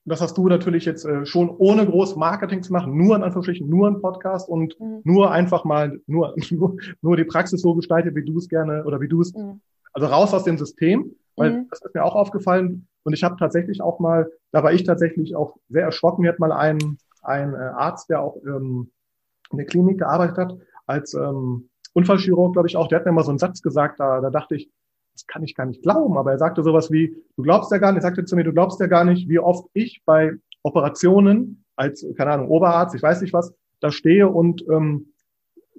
Das hast du natürlich jetzt äh, schon ohne groß Marketing zu machen, nur in Anführungsstrichen, nur ein Podcast und mhm. nur einfach mal, nur, nur, nur die Praxis so gestaltet, wie du es gerne oder wie du es, mhm. also raus aus dem System. Weil mhm. das ist mir auch aufgefallen. Und ich habe tatsächlich auch mal, da war ich tatsächlich auch sehr erschrocken. Mir hat mal ein, ein äh, Arzt, der auch ähm, in der Klinik gearbeitet hat, als ähm, Unfallchirurg, glaube ich auch, der hat mir mal so einen Satz gesagt, da, da dachte ich, das kann ich gar nicht glauben. Aber er sagte sowas wie, du glaubst ja gar nicht, er sagte zu mir, du glaubst ja gar nicht, wie oft ich bei Operationen als, keine Ahnung, Oberarzt, ich weiß nicht was, da stehe und ähm,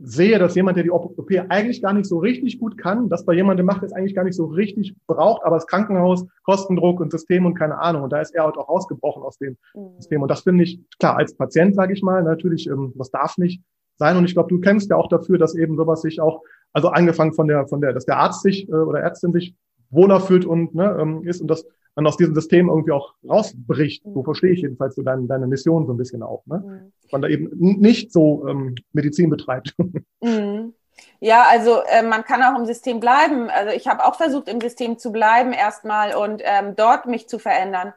sehe, dass jemand, der die OP eigentlich gar nicht so richtig gut kann, das bei jemandem macht, der es eigentlich gar nicht so richtig braucht, aber das Krankenhaus, Kostendruck und System und keine Ahnung. Und da ist er halt auch ausgebrochen aus dem mhm. System. Und das finde ich, klar, als Patient, sage ich mal, natürlich, ähm, das darf nicht sein. Und ich glaube, du kennst ja auch dafür, dass eben sowas sich auch, also angefangen von der, von der, dass der Arzt sich äh, oder Ärztin sich wohler fühlt und ne, ähm, ist und das man aus diesem System irgendwie auch rausbricht. So verstehe ich jedenfalls so deine, deine Mission so ein bisschen auch. Ne? Mhm. Man da eben nicht so ähm, Medizin betreibt. Mhm. Ja, also äh, man kann auch im System bleiben. Also ich habe auch versucht, im System zu bleiben erstmal und ähm, dort mich zu verändern.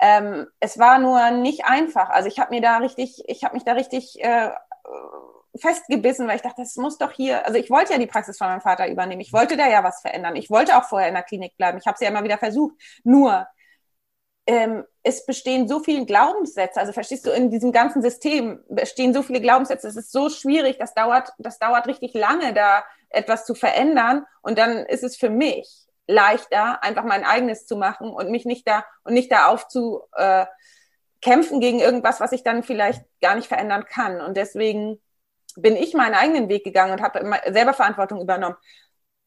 Ähm, es war nur nicht einfach. Also ich habe mir da richtig, ich habe mich da richtig äh, festgebissen, weil ich dachte, das muss doch hier, also ich wollte ja die Praxis von meinem Vater übernehmen. Ich wollte da ja was verändern. Ich wollte auch vorher in der Klinik bleiben. Ich habe es ja immer wieder versucht. Nur, ähm, es bestehen so viele Glaubenssätze. Also verstehst du, in diesem ganzen System bestehen so viele Glaubenssätze. Es ist so schwierig. Das dauert, das dauert richtig lange, da etwas zu verändern. Und dann ist es für mich leichter, einfach mein eigenes zu machen und mich nicht da und nicht da aufzu äh, kämpfen gegen irgendwas, was ich dann vielleicht gar nicht verändern kann. Und deswegen bin ich meinen eigenen Weg gegangen und habe selber Verantwortung übernommen.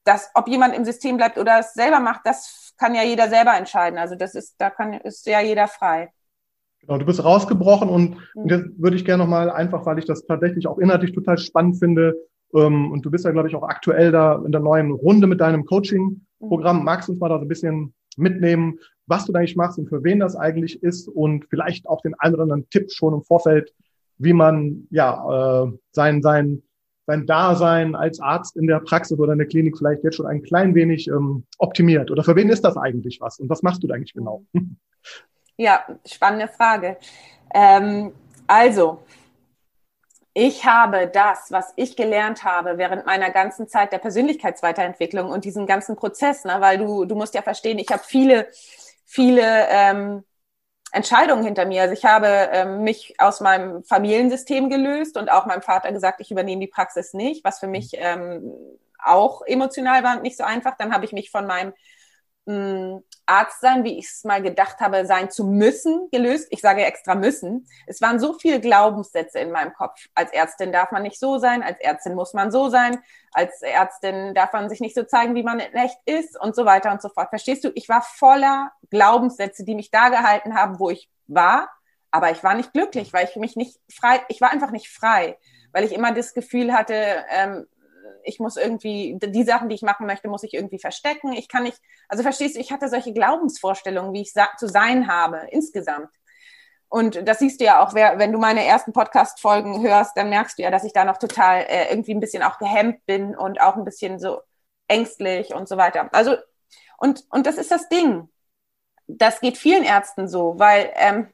Das, ob jemand im System bleibt oder es selber macht, das kann ja jeder selber entscheiden. Also das ist, da kann, ist ja jeder frei. Genau, du bist rausgebrochen und, mhm. jetzt würde ich gerne nochmal einfach, weil ich das tatsächlich auch inhaltlich total spannend finde, ähm, und du bist ja, glaube ich, auch aktuell da in der neuen Runde mit deinem Coaching-Programm. Mhm. Magst du uns mal da so ein bisschen mitnehmen, was du da eigentlich machst und für wen das eigentlich ist und vielleicht auch den einen oder anderen Tipp schon im Vorfeld wie man ja äh, sein, sein, sein Dasein als Arzt in der Praxis oder in der Klinik vielleicht jetzt schon ein klein wenig ähm, optimiert? Oder für wen ist das eigentlich was? Und was machst du da eigentlich genau? Ja, spannende Frage. Ähm, also, ich habe das, was ich gelernt habe während meiner ganzen Zeit der Persönlichkeitsweiterentwicklung und diesen ganzen Prozess, ne, weil du, du musst ja verstehen, ich habe viele, viele ähm, Entscheidungen hinter mir. Also ich habe ähm, mich aus meinem Familiensystem gelöst und auch meinem Vater gesagt, ich übernehme die Praxis nicht, was für mich ähm, auch emotional war und nicht so einfach. Dann habe ich mich von meinem mh, mm, Arzt sein, wie ich es mal gedacht habe, sein zu müssen, gelöst. Ich sage extra müssen. Es waren so viele Glaubenssätze in meinem Kopf. Als Ärztin darf man nicht so sein, als Ärztin muss man so sein, als Ärztin darf man sich nicht so zeigen, wie man in echt ist und so weiter und so fort. Verstehst du? Ich war voller Glaubenssätze, die mich da gehalten haben, wo ich war, aber ich war nicht glücklich, weil ich mich nicht frei, ich war einfach nicht frei, weil ich immer das Gefühl hatte, ähm, ich muss irgendwie, die Sachen, die ich machen möchte, muss ich irgendwie verstecken. Ich kann nicht, also verstehst du, ich hatte solche Glaubensvorstellungen, wie ich zu sein habe, insgesamt. Und das siehst du ja auch, wenn du meine ersten Podcast-Folgen hörst, dann merkst du ja, dass ich da noch total äh, irgendwie ein bisschen auch gehemmt bin und auch ein bisschen so ängstlich und so weiter. Also, und, und das ist das Ding. Das geht vielen Ärzten so, weil ähm,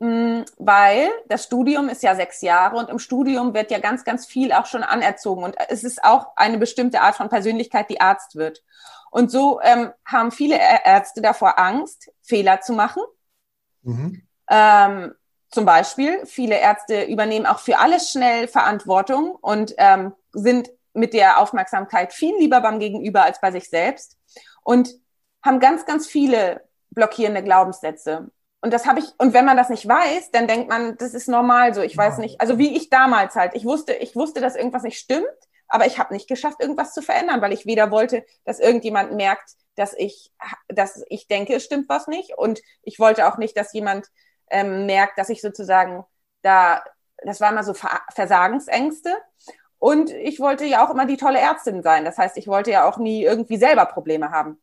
weil das Studium ist ja sechs Jahre und im Studium wird ja ganz, ganz viel auch schon anerzogen und es ist auch eine bestimmte Art von Persönlichkeit, die Arzt wird. Und so ähm, haben viele Ärzte davor Angst, Fehler zu machen. Mhm. Ähm, zum Beispiel, viele Ärzte übernehmen auch für alles schnell Verantwortung und ähm, sind mit der Aufmerksamkeit viel lieber beim Gegenüber als bei sich selbst und haben ganz, ganz viele blockierende Glaubenssätze. Und das habe ich, und wenn man das nicht weiß, dann denkt man, das ist normal so. Ich weiß nicht, also wie ich damals halt. Ich wusste, ich wusste, dass irgendwas nicht stimmt, aber ich habe nicht geschafft, irgendwas zu verändern, weil ich weder wollte, dass irgendjemand merkt, dass ich, dass ich denke, es stimmt was nicht. Und ich wollte auch nicht, dass jemand ähm, merkt, dass ich sozusagen da, das war immer so Versagensängste. Und ich wollte ja auch immer die tolle Ärztin sein. Das heißt, ich wollte ja auch nie irgendwie selber Probleme haben.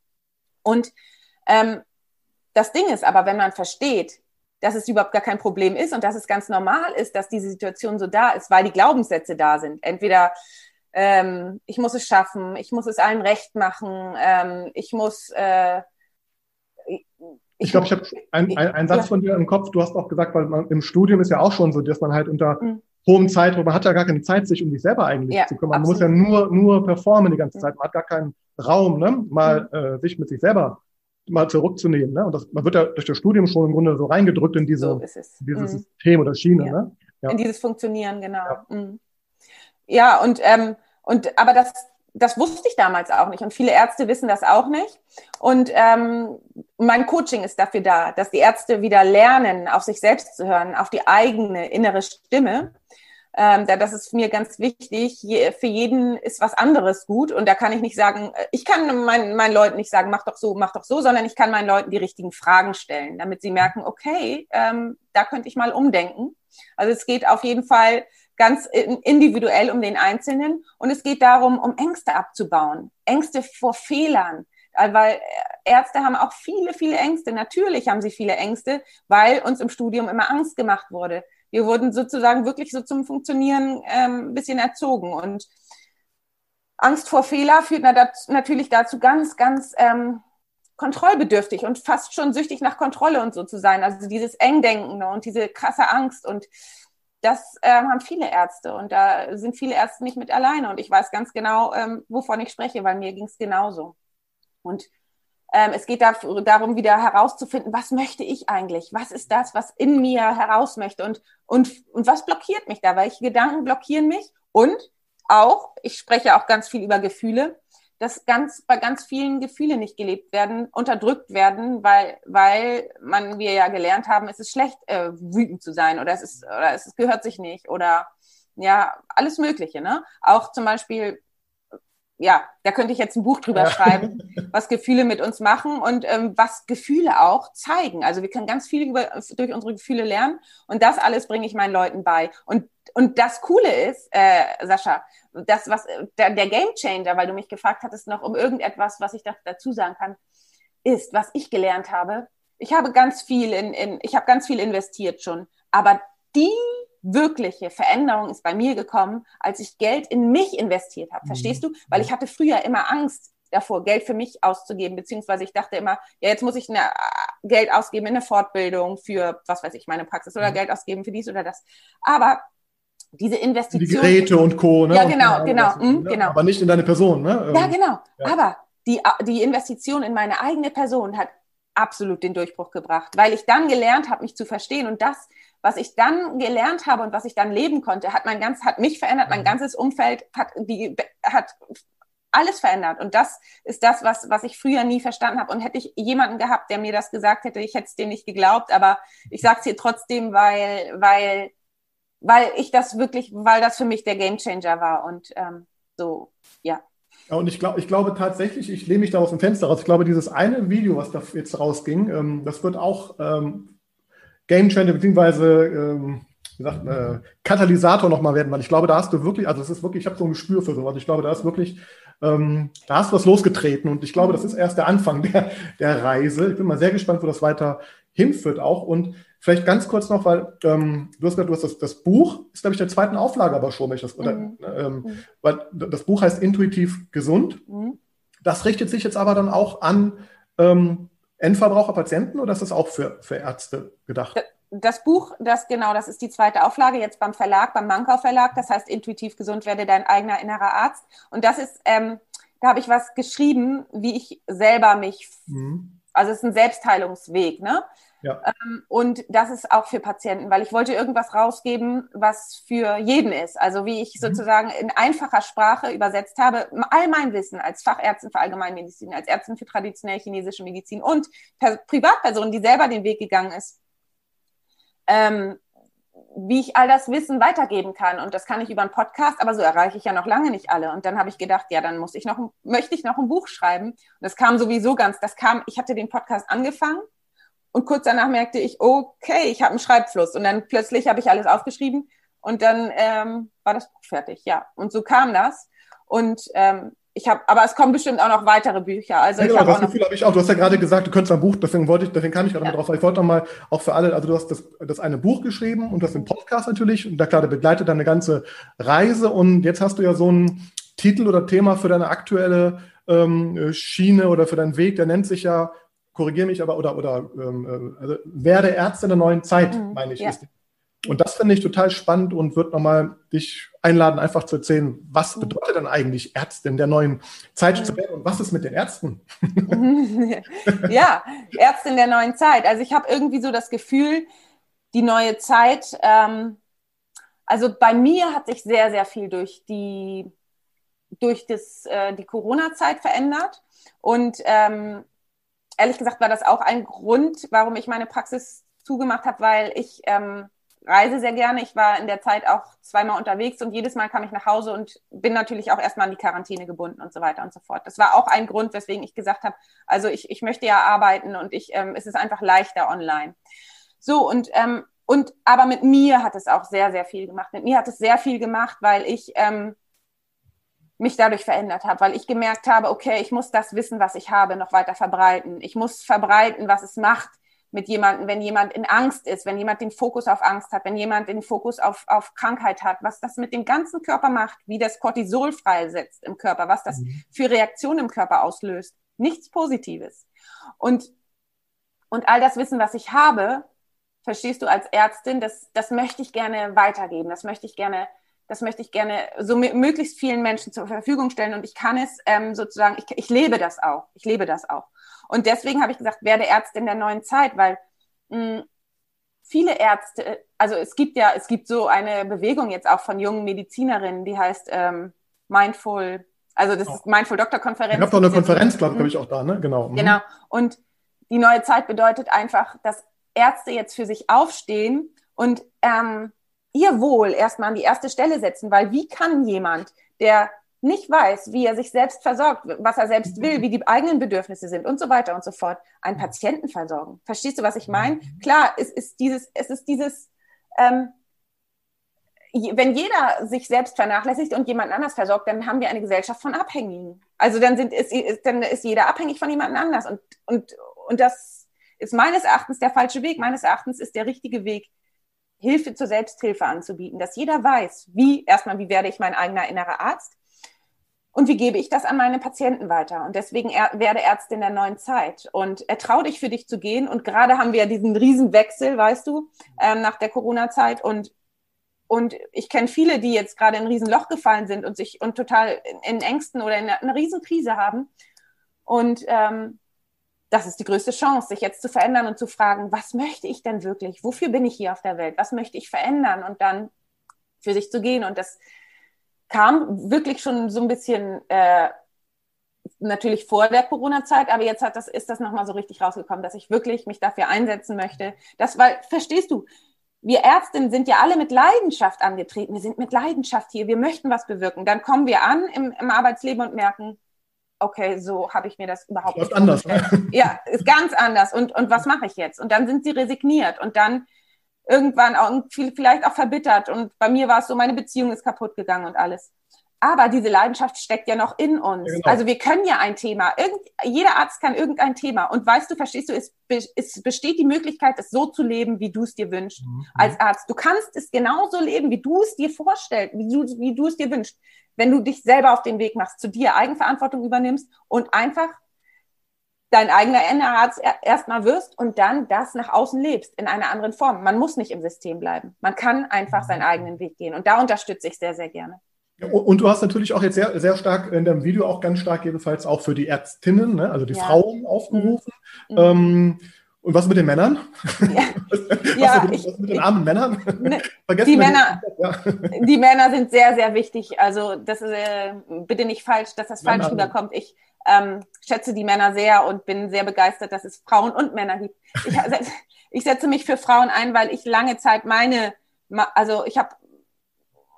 Und ähm, das Ding ist aber, wenn man versteht, dass es überhaupt gar kein Problem ist und dass es ganz normal ist, dass diese Situation so da ist, weil die Glaubenssätze da sind. Entweder ähm, ich muss es schaffen, ich muss es allen recht machen, ähm, ich muss. Äh, ich, ich glaube, ich habe einen ein Satz ja. von dir im Kopf. Du hast auch gesagt, weil man, im Studium ist ja auch schon so, dass man halt unter mhm. hohem Zeitdruck, man hat ja gar keine Zeit, sich um sich selber eigentlich ja, zu kümmern. Man muss ja nur, nur performen die ganze mhm. Zeit. Man hat gar keinen Raum, ne? mal mhm. äh, sich mit sich selber mal zurückzunehmen. Ne? Und das, man wird ja durch das Studium schon im Grunde so reingedrückt in diese, so dieses mhm. System oder Schiene. Ja. Ne? Ja. In dieses Funktionieren, genau. Ja, mhm. ja und, ähm, und aber das, das wusste ich damals auch nicht und viele Ärzte wissen das auch nicht. Und ähm, mein Coaching ist dafür da, dass die Ärzte wieder lernen, auf sich selbst zu hören, auf die eigene innere Stimme ähm, da, das ist mir ganz wichtig. Für jeden ist was anderes gut. Und da kann ich nicht sagen, äh, ich kann meinen, meinen Leuten nicht sagen, mach doch so, mach doch so, sondern ich kann meinen Leuten die richtigen Fragen stellen, damit sie merken, okay, ähm, da könnte ich mal umdenken. Also es geht auf jeden Fall ganz individuell um den Einzelnen. Und es geht darum, um Ängste abzubauen. Ängste vor Fehlern äh, weil Ärzte haben auch viele, viele Ängste. Natürlich haben sie viele Ängste, weil uns im Studium immer Angst gemacht wurde wir wurden sozusagen wirklich so zum Funktionieren ähm, ein bisschen erzogen. Und Angst vor Fehler führt natürlich dazu ganz, ganz ähm, kontrollbedürftig und fast schon süchtig nach Kontrolle und so zu sein. Also dieses Engdenken und diese krasse Angst und das ähm, haben viele Ärzte und da sind viele Ärzte nicht mit alleine und ich weiß ganz genau, ähm, wovon ich spreche, weil mir ging es genauso. Und es geht darum, wieder herauszufinden, was möchte ich eigentlich? Was ist das, was in mir heraus möchte? Und, und, und was blockiert mich da? Welche Gedanken blockieren mich? Und auch, ich spreche auch ganz viel über Gefühle, dass ganz, bei ganz vielen Gefühle nicht gelebt werden, unterdrückt werden, weil, weil man, wir ja gelernt haben, es ist schlecht, äh, wütend zu sein oder es ist, oder es gehört sich nicht oder ja, alles Mögliche, ne? Auch zum Beispiel ja, da könnte ich jetzt ein Buch drüber ja. schreiben, was Gefühle mit uns machen und ähm, was Gefühle auch zeigen. Also wir können ganz viel über, durch unsere Gefühle lernen und das alles bringe ich meinen Leuten bei. Und, und das Coole ist, äh, Sascha, das, was der, der Game Changer, weil du mich gefragt hattest noch um irgendetwas, was ich da, dazu sagen kann, ist, was ich gelernt habe. Ich habe ganz viel in, in ich habe ganz viel investiert schon, aber die wirkliche Veränderung ist bei mir gekommen, als ich Geld in mich investiert habe. Verstehst du? Weil ich hatte früher immer Angst davor, Geld für mich auszugeben, beziehungsweise ich dachte immer, ja, jetzt muss ich eine, äh, Geld ausgeben in eine Fortbildung für, was weiß ich, meine Praxis oder mhm. Geld ausgeben für dies oder das. Aber diese Investition. Die Geräte und Co. Ne? Ja, genau, genau, mh, ne? genau. Aber nicht in deine Person, ne? Ja, genau. Ja. Aber die, die Investition in meine eigene Person hat absolut den Durchbruch gebracht, weil ich dann gelernt habe, mich zu verstehen und das was ich dann gelernt habe und was ich dann leben konnte, hat mein ganz, hat mich verändert, mein mhm. ganzes Umfeld hat, die, hat alles verändert. Und das ist das, was, was ich früher nie verstanden habe. Und hätte ich jemanden gehabt, der mir das gesagt hätte, ich hätte es dem nicht geglaubt. Aber ich sage es hier trotzdem, weil, weil, weil ich das wirklich, weil das für mich der Gamechanger war. Und ähm, so, ja. Ja, und ich, glaub, ich glaube tatsächlich, ich lehne mich da aus dem Fenster raus. Ich glaube, dieses eine Video, was da jetzt rausging, ähm, das wird auch ähm, Game Changer beziehungsweise ähm, wie gesagt, äh, Katalysator nochmal werden, weil ich glaube, da hast du wirklich, also es ist wirklich, ich habe so ein Gespür für sowas. Ich glaube, da ist wirklich, ähm, da hast du was losgetreten und ich glaube, das ist erst der Anfang der, der Reise. Ich bin mal sehr gespannt, wo das weiter hinführt auch. Und vielleicht ganz kurz noch, weil ähm, du hast gesagt, du hast das, das Buch, ist glaube ich der zweiten Auflage aber schon, wenn ich das, oder, mhm. ähm, mhm. weil das Buch heißt Intuitiv gesund. Mhm. Das richtet sich jetzt aber dann auch an ähm, Endverbraucher, Patienten oder ist das auch für, für Ärzte gedacht? Das Buch, das genau, das ist die zweite Auflage jetzt beim Verlag, beim Mankau Verlag. Das heißt, intuitiv gesund werde dein eigener innerer Arzt. Und das ist, ähm, da habe ich was geschrieben, wie ich selber mich, mhm. also es ist ein Selbstheilungsweg, ne? Ja. Ähm, und das ist auch für Patienten, weil ich wollte irgendwas rausgeben, was für jeden ist. Also wie ich mhm. sozusagen in einfacher Sprache übersetzt habe, all mein Wissen als Fachärztin für Allgemeinmedizin, als Ärztin für traditionelle chinesische Medizin und per Privatperson, die selber den Weg gegangen ist, ähm, wie ich all das Wissen weitergeben kann. Und das kann ich über einen Podcast, aber so erreiche ich ja noch lange nicht alle. Und dann habe ich gedacht, ja, dann muss ich noch, möchte ich noch ein Buch schreiben. Und das kam sowieso ganz, das kam, ich hatte den Podcast angefangen und kurz danach merkte ich, okay, ich habe einen Schreibfluss. Und dann plötzlich habe ich alles aufgeschrieben und dann ähm, war das Buch fertig, ja. Und so kam das. Und ähm, ich habe, aber es kommen bestimmt auch noch weitere Bücher. Also ja, genau, das Gefühl habe ich auch. Du hast ja gerade gesagt, du könntest ein Buch, deswegen wollte ich, deswegen kam ich gerade ja. drauf. Ich wollte nochmal auch für alle, also du hast das, das eine Buch geschrieben und das im Podcast natürlich und da klar, der begleitet deine ganze Reise und jetzt hast du ja so einen Titel oder Thema für deine aktuelle ähm, Schiene oder für deinen Weg, der nennt sich ja korrigiere mich aber, oder, oder ähm, äh, also, werde Ärzte der neuen Zeit, mhm, meine ich. Ja. Ist. Und das finde ich total spannend und würde nochmal dich einladen, einfach zu erzählen, was mhm. bedeutet denn eigentlich Ärztin der neuen Zeit mhm. zu werden und was ist mit den Ärzten? ja, Ärztin der neuen Zeit. Also ich habe irgendwie so das Gefühl, die neue Zeit, ähm, also bei mir hat sich sehr, sehr viel durch die, durch das, äh, die Corona-Zeit verändert. Und ähm, ehrlich gesagt war das auch ein Grund, warum ich meine Praxis zugemacht habe, weil ich ähm, reise sehr gerne. Ich war in der Zeit auch zweimal unterwegs und jedes Mal kam ich nach Hause und bin natürlich auch erstmal an die Quarantäne gebunden und so weiter und so fort. Das war auch ein Grund, weswegen ich gesagt habe, also ich, ich möchte ja arbeiten und ich, ähm, es ist einfach leichter online. So und ähm, und aber mit mir hat es auch sehr sehr viel gemacht. Mit mir hat es sehr viel gemacht, weil ich ähm, mich dadurch verändert habe, weil ich gemerkt habe, okay, ich muss das Wissen, was ich habe, noch weiter verbreiten. Ich muss verbreiten, was es macht mit jemandem, wenn jemand in Angst ist, wenn jemand den Fokus auf Angst hat, wenn jemand den Fokus auf, auf Krankheit hat, was das mit dem ganzen Körper macht, wie das Cortisol freisetzt im Körper, was das mhm. für Reaktionen im Körper auslöst. Nichts Positives. Und, und all das Wissen, was ich habe, verstehst du als Ärztin, das, das möchte ich gerne weitergeben, das möchte ich gerne das möchte ich gerne so möglichst vielen Menschen zur Verfügung stellen und ich kann es ähm, sozusagen, ich, ich lebe das auch, ich lebe das auch. Und deswegen habe ich gesagt, werde Ärztin der neuen Zeit, weil mh, viele Ärzte, also es gibt ja, es gibt so eine Bewegung jetzt auch von jungen Medizinerinnen, die heißt ähm, Mindful, also das ist Mindful Doktor Konferenz. Ich habe doch eine Konferenz, glaube ich, auch da, ne? Genau. Mhm. Genau. Und die neue Zeit bedeutet einfach, dass Ärzte jetzt für sich aufstehen und ähm, ihr Wohl erstmal an die erste Stelle setzen, weil wie kann jemand, der nicht weiß, wie er sich selbst versorgt, was er selbst will, wie die eigenen Bedürfnisse sind und so weiter und so fort, einen Patienten versorgen. Verstehst du, was ich meine? Klar, es ist dieses, es ist dieses, ähm, wenn jeder sich selbst vernachlässigt und jemand anders versorgt, dann haben wir eine Gesellschaft von Abhängigen. Also dann sind, ist, ist, dann ist jeder abhängig von jemand anders und, und, und das ist meines Erachtens der falsche Weg. Meines Erachtens ist der richtige Weg, Hilfe zur Selbsthilfe anzubieten, dass jeder weiß, wie, erstmal, wie werde ich mein eigener innerer Arzt und wie gebe ich das an meine Patienten weiter. Und deswegen er, werde Ärztin der neuen Zeit und ertrau dich für dich zu gehen. Und gerade haben wir ja diesen Riesenwechsel, weißt du, ähm, nach der Corona-Zeit und und ich kenne viele, die jetzt gerade in ein Riesenloch gefallen sind und sich und total in, in Ängsten oder in einer Riesenkrise haben. Und ähm, das ist die größte Chance, sich jetzt zu verändern und zu fragen, was möchte ich denn wirklich? Wofür bin ich hier auf der Welt? Was möchte ich verändern? Und dann für sich zu gehen. Und das kam wirklich schon so ein bisschen äh, natürlich vor der Corona-Zeit, aber jetzt hat das, ist das nochmal so richtig rausgekommen, dass ich wirklich mich dafür einsetzen möchte. Das, weil, verstehst du, wir Ärztinnen sind ja alle mit Leidenschaft angetreten. Wir sind mit Leidenschaft hier. Wir möchten was bewirken. Dann kommen wir an im, im Arbeitsleben und merken, okay, so habe ich mir das überhaupt nicht anders. Ne? Ja, ist ganz anders. Und, und was mache ich jetzt? Und dann sind sie resigniert und dann irgendwann auch vielleicht auch verbittert. Und bei mir war es so, meine Beziehung ist kaputt gegangen und alles. Aber diese Leidenschaft steckt ja noch in uns. Ja, genau. Also wir können ja ein Thema. Irgend, jeder Arzt kann irgendein Thema. Und weißt du, verstehst du, es, es besteht die Möglichkeit, es so zu leben, wie du es dir wünschst mhm. als Arzt. Du kannst es genauso leben, wie du es dir vorstellst, wie du, wie du es dir wünschst. Wenn du dich selber auf den Weg machst, zu dir Eigenverantwortung übernimmst und einfach dein eigener Arzt erstmal wirst und dann das nach außen lebst in einer anderen Form. Man muss nicht im System bleiben. Man kann einfach seinen eigenen Weg gehen. Und da unterstütze ich sehr, sehr gerne. Und du hast natürlich auch jetzt sehr, sehr stark in deinem Video auch ganz stark jedenfalls auch für die Ärztinnen, ne, also die ja. Frauen aufgerufen. Mhm. Ähm, und was mit den Männern? Ja, was, ja mit, ich, was mit den armen Männern? Ne, die Männer, die, ja. die Männer sind sehr, sehr wichtig. Also das ist äh, bitte nicht falsch, dass das falsch rüberkommt. Ich ähm, schätze die Männer sehr und bin sehr begeistert, dass es Frauen und Männer gibt. Ich, ich setze mich für Frauen ein, weil ich lange Zeit meine, also ich habe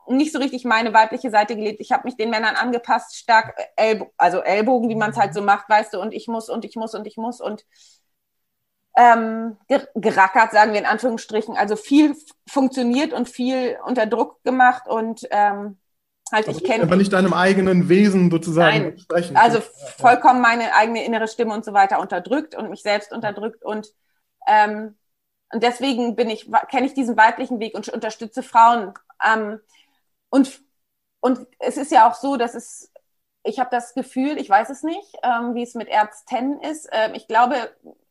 nicht so richtig meine weibliche Seite gelebt. Ich habe mich den Männern angepasst, stark Ellbo also Ellbogen, wie man es halt so macht, weißt du, und ich muss und ich muss und ich muss und ähm, gerackert, sagen wir in Anführungsstrichen. Also viel funktioniert und viel unter Druck gemacht und ähm, halt also ich kenne. Aber nicht deinem eigenen Wesen sozusagen Nein, sprechen. Also vollkommen meine eigene innere Stimme und so weiter unterdrückt und mich selbst unterdrückt und ähm, und deswegen bin ich, kenne ich diesen weiblichen Weg und unterstütze Frauen. Ähm, und, und es ist ja auch so, dass es, ich habe das Gefühl, ich weiß es nicht, ähm, wie es mit Ärzten ist. Ähm, ich glaube,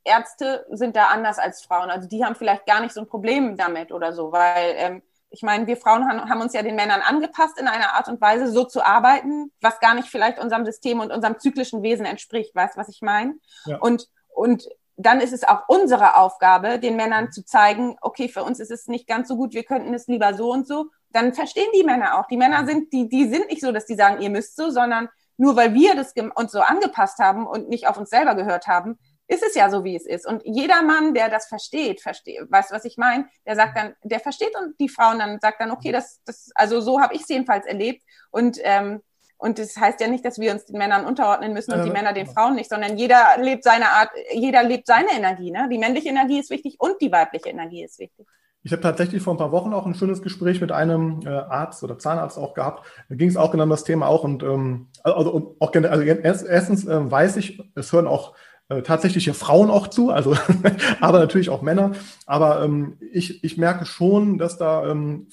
Ärzte sind da anders als Frauen. Also die haben vielleicht gar nicht so ein Problem damit oder so, weil ähm, ich meine, wir Frauen haben, haben uns ja den Männern angepasst in einer Art und Weise, so zu arbeiten, was gar nicht vielleicht unserem System und unserem zyklischen Wesen entspricht. Weißt du, was ich meine? Ja. Und, und dann ist es auch unsere Aufgabe, den Männern zu zeigen, okay, für uns ist es nicht ganz so gut, wir könnten es lieber so und so dann verstehen die Männer auch. Die Männer sind, die, die sind nicht so, dass die sagen, ihr müsst so, sondern nur weil wir das uns so angepasst haben und nicht auf uns selber gehört haben, ist es ja so, wie es ist. Und jeder Mann, der das versteht, versteht, weißt du, was ich meine? Der sagt dann, der versteht und die Frauen dann sagt dann, okay, das, das, also so habe ich es jedenfalls erlebt. Und ähm, und das heißt ja nicht, dass wir uns den Männern unterordnen müssen und äh, die Männer den Frauen nicht, sondern jeder lebt seine Art, jeder lebt seine Energie. Ne? Die männliche Energie ist wichtig und die weibliche Energie ist wichtig. Ich habe tatsächlich vor ein paar Wochen auch ein schönes Gespräch mit einem äh, Arzt oder Zahnarzt auch gehabt. Da ging es auch genau um das Thema auch und ähm, also, und auch also erstens äh, weiß ich, es hören auch äh, tatsächlich Frauen auch zu, also aber natürlich auch Männer. Aber ähm, ich, ich merke schon, dass da ähm,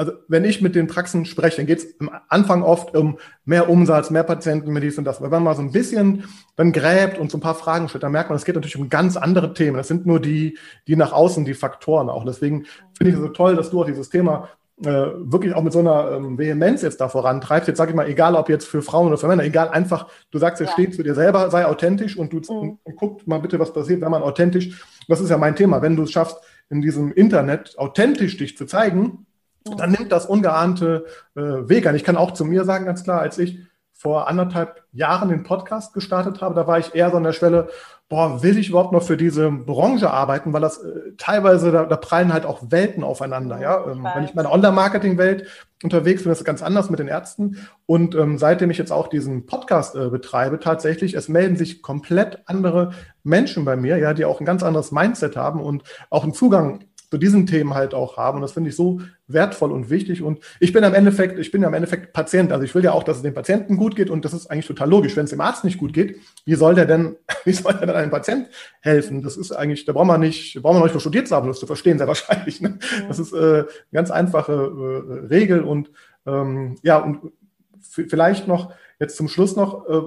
also wenn ich mit den Praxen spreche, dann geht es am Anfang oft um mehr Umsatz, mehr Patienten, mehr dies und das. Aber wenn man mal so ein bisschen dann gräbt und so ein paar Fragen stellt, dann merkt man, es geht natürlich um ganz andere Themen. Das sind nur die, die nach außen, die Faktoren auch. Deswegen finde ich es so toll, dass du auch dieses Thema äh, wirklich auch mit so einer ähm, Vehemenz jetzt da vorantreibst. Jetzt sage ich mal, egal ob jetzt für Frauen oder für Männer, egal einfach, du sagst, jetzt ja. steh zu dir selber, sei authentisch und du mhm. und, und guck mal bitte, was passiert, wenn man authentisch, das ist ja mein Thema, wenn du es schaffst, in diesem Internet authentisch dich zu zeigen, dann nimmt das ungeahnte äh, Weg an. Ich kann auch zu mir sagen, ganz klar, als ich vor anderthalb Jahren den Podcast gestartet habe, da war ich eher so an der Schwelle, boah, will ich überhaupt noch für diese Branche arbeiten, weil das äh, teilweise, da, da prallen halt auch Welten aufeinander, ja. Ähm, wenn ich meine Online-Marketing-Welt unterwegs bin, ist es ganz anders mit den Ärzten. Und ähm, seitdem ich jetzt auch diesen Podcast äh, betreibe, tatsächlich, es melden sich komplett andere Menschen bei mir, ja, die auch ein ganz anderes Mindset haben und auch einen Zugang zu diesen Themen halt auch haben. Und das finde ich so wertvoll und wichtig. Und ich bin am Endeffekt, ich bin ja im Endeffekt Patient. Also ich will ja auch, dass es dem Patienten gut geht. Und das ist eigentlich total logisch. Wenn es dem Arzt nicht gut geht, wie soll der denn, wie soll der denn einem Patient helfen? Das ist eigentlich, da braucht man nicht, braucht man noch nicht studiert zu haben, das zu verstehen, sehr wahrscheinlich. Ne? Das ist äh, eine ganz einfache äh, Regel. Und ähm, ja, und vielleicht noch jetzt zum Schluss noch, äh,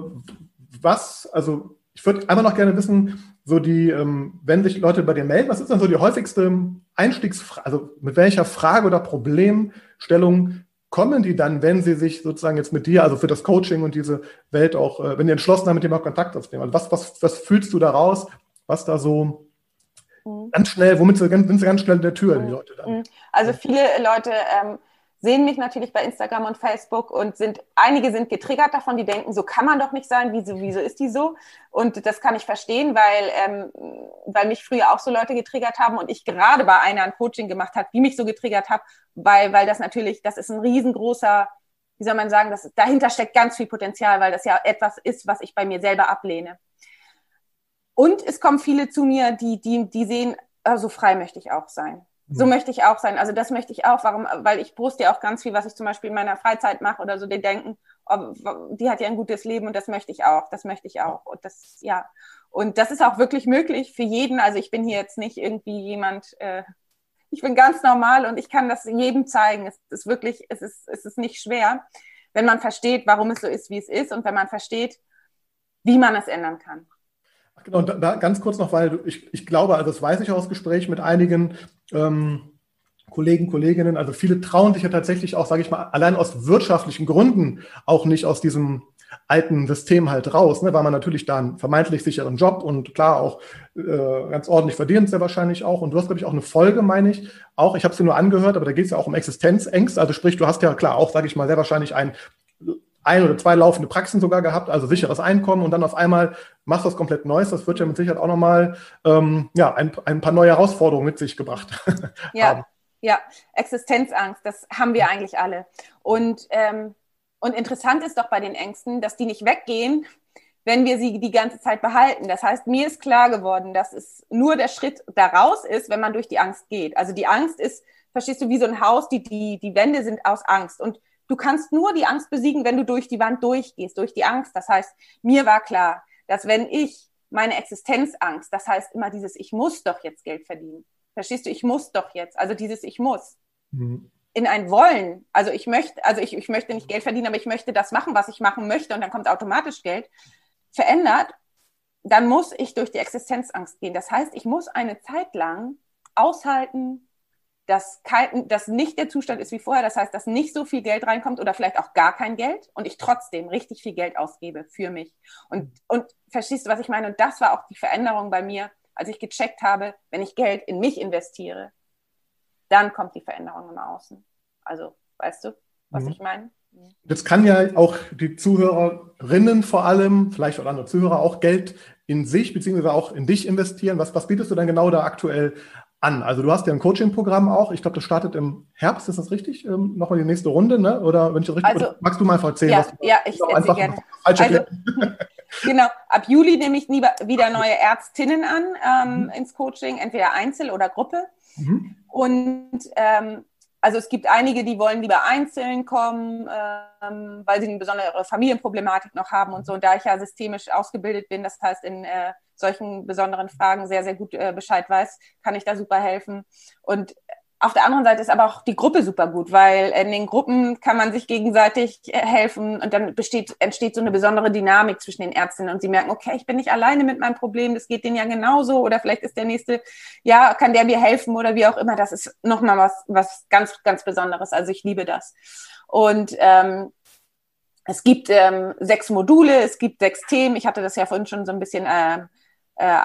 was, also ich würde einfach noch gerne wissen, so die, ähm, wenn sich Leute bei dir melden, was ist dann so die häufigste Einstiegsfrage, also mit welcher Frage oder Problemstellung kommen die dann, wenn sie sich sozusagen jetzt mit dir, also für das Coaching und diese Welt auch, äh, wenn die entschlossen haben, mit dem auch Kontakt aufzunehmen? Also was, was, was fühlst du da raus, was da so mhm. ganz schnell, womit sie, sind sie ganz schnell in der Tür, die Leute dann? Mhm. Also viele Leute ähm, sehen mich natürlich bei Instagram und Facebook und sind, einige sind getriggert davon, die denken, so kann man doch nicht sein, wieso, wieso ist die so? Und das kann ich verstehen, weil, ähm, weil mich früher auch so Leute getriggert haben und ich gerade bei einer ein Coaching gemacht habe, die mich so getriggert hat, weil, weil das natürlich, das ist ein riesengroßer, wie soll man sagen, das, dahinter steckt ganz viel Potenzial, weil das ja etwas ist, was ich bei mir selber ablehne. Und es kommen viele zu mir, die, die, die sehen, so frei möchte ich auch sein. So mhm. möchte ich auch sein. Also das möchte ich auch. Warum? Weil ich poste ja auch ganz viel, was ich zum Beispiel in meiner Freizeit mache oder so. Die denken, oh, die hat ja ein gutes Leben und das möchte ich auch. Das möchte ich auch. Und das, ja. Und das ist auch wirklich möglich für jeden. Also ich bin hier jetzt nicht irgendwie jemand, äh, ich bin ganz normal und ich kann das jedem zeigen. Es ist wirklich, es ist, es ist nicht schwer, wenn man versteht, warum es so ist, wie es ist und wenn man versteht, wie man es ändern kann. Genau, da, da, ganz kurz noch, weil ich, ich glaube, also das weiß ich aus Gespräch mit einigen ähm, Kollegen, Kolleginnen, also viele trauen sich ja tatsächlich auch, sage ich mal, allein aus wirtschaftlichen Gründen auch nicht aus diesem alten System halt raus, ne, weil man natürlich da einen vermeintlich sicheren Job und klar auch äh, ganz ordentlich verdient sehr wahrscheinlich auch. Und du hast, glaube ich, auch eine Folge, meine ich, auch, ich habe sie nur angehört, aber da geht es ja auch um Existenzängste. Also sprich, du hast ja klar auch, sage ich mal, sehr wahrscheinlich ein ein oder zwei laufende Praxen sogar gehabt, also sicheres Einkommen und dann auf einmal machst du was komplett Neues. Das wird ja mit Sicherheit auch nochmal ähm, ja, ein, ein paar neue Herausforderungen mit sich gebracht ja, haben. Ja, Existenzangst, das haben wir eigentlich alle. Und, ähm, und interessant ist doch bei den Ängsten, dass die nicht weggehen, wenn wir sie die ganze Zeit behalten. Das heißt, mir ist klar geworden, dass es nur der Schritt daraus ist, wenn man durch die Angst geht. Also die Angst ist, verstehst du, wie so ein Haus, die, die, die Wände sind aus Angst. Und du kannst nur die Angst besiegen, wenn du durch die Wand durchgehst, durch die Angst. Das heißt, mir war klar, dass wenn ich meine Existenzangst, das heißt immer dieses, ich muss doch jetzt Geld verdienen. Verstehst du, ich muss doch jetzt, also dieses Ich muss. Mhm. In ein Wollen, also ich möchte, also ich, ich möchte nicht Geld verdienen, aber ich möchte das machen, was ich machen möchte und dann kommt automatisch Geld, verändert, dann muss ich durch die Existenzangst gehen. Das heißt, ich muss eine Zeit lang aushalten, dass, kein, dass nicht der Zustand ist wie vorher, das heißt, dass nicht so viel Geld reinkommt oder vielleicht auch gar kein Geld und ich trotzdem richtig viel Geld ausgebe für mich. Und, und verstehst du, was ich meine? Und das war auch die Veränderung bei mir, als ich gecheckt habe, wenn ich Geld in mich investiere, dann kommt die Veränderung im Außen. Also, weißt du, was mhm. ich meine? Jetzt kann ja auch die Zuhörerinnen vor allem, vielleicht auch andere Zuhörer, auch Geld in sich beziehungsweise auch in dich investieren. Was, was bietest du denn genau da aktuell an? Also du hast ja ein Coaching-Programm auch. Ich glaube, das startet im Herbst, ist das richtig? Ähm, Nochmal die nächste Runde, ne? Oder wenn ich das richtig also, magst du mal einfach erzählen? Ja, was du ja ich genau, erzähle gerne. Also, genau, ab Juli nehme ich wieder neue Ärztinnen an ähm, mhm. ins Coaching, entweder Einzel oder Gruppe. Mhm. Und ähm, also es gibt einige, die wollen lieber einzeln kommen, ähm, weil sie eine besondere Familienproblematik noch haben und so. Und da ich ja systemisch ausgebildet bin, das heißt in äh, solchen besonderen Fragen sehr, sehr gut äh, Bescheid weiß, kann ich da super helfen. Und auf der anderen Seite ist aber auch die Gruppe super gut, weil in den Gruppen kann man sich gegenseitig äh, helfen und dann besteht, entsteht so eine besondere Dynamik zwischen den Ärztinnen und sie merken, okay, ich bin nicht alleine mit meinem Problem, das geht denen ja genauso oder vielleicht ist der nächste, ja, kann der mir helfen oder wie auch immer. Das ist nochmal was, was ganz, ganz Besonderes. Also ich liebe das. Und ähm, es gibt ähm, sechs Module, es gibt sechs Themen. Ich hatte das ja vorhin schon so ein bisschen äh, äh,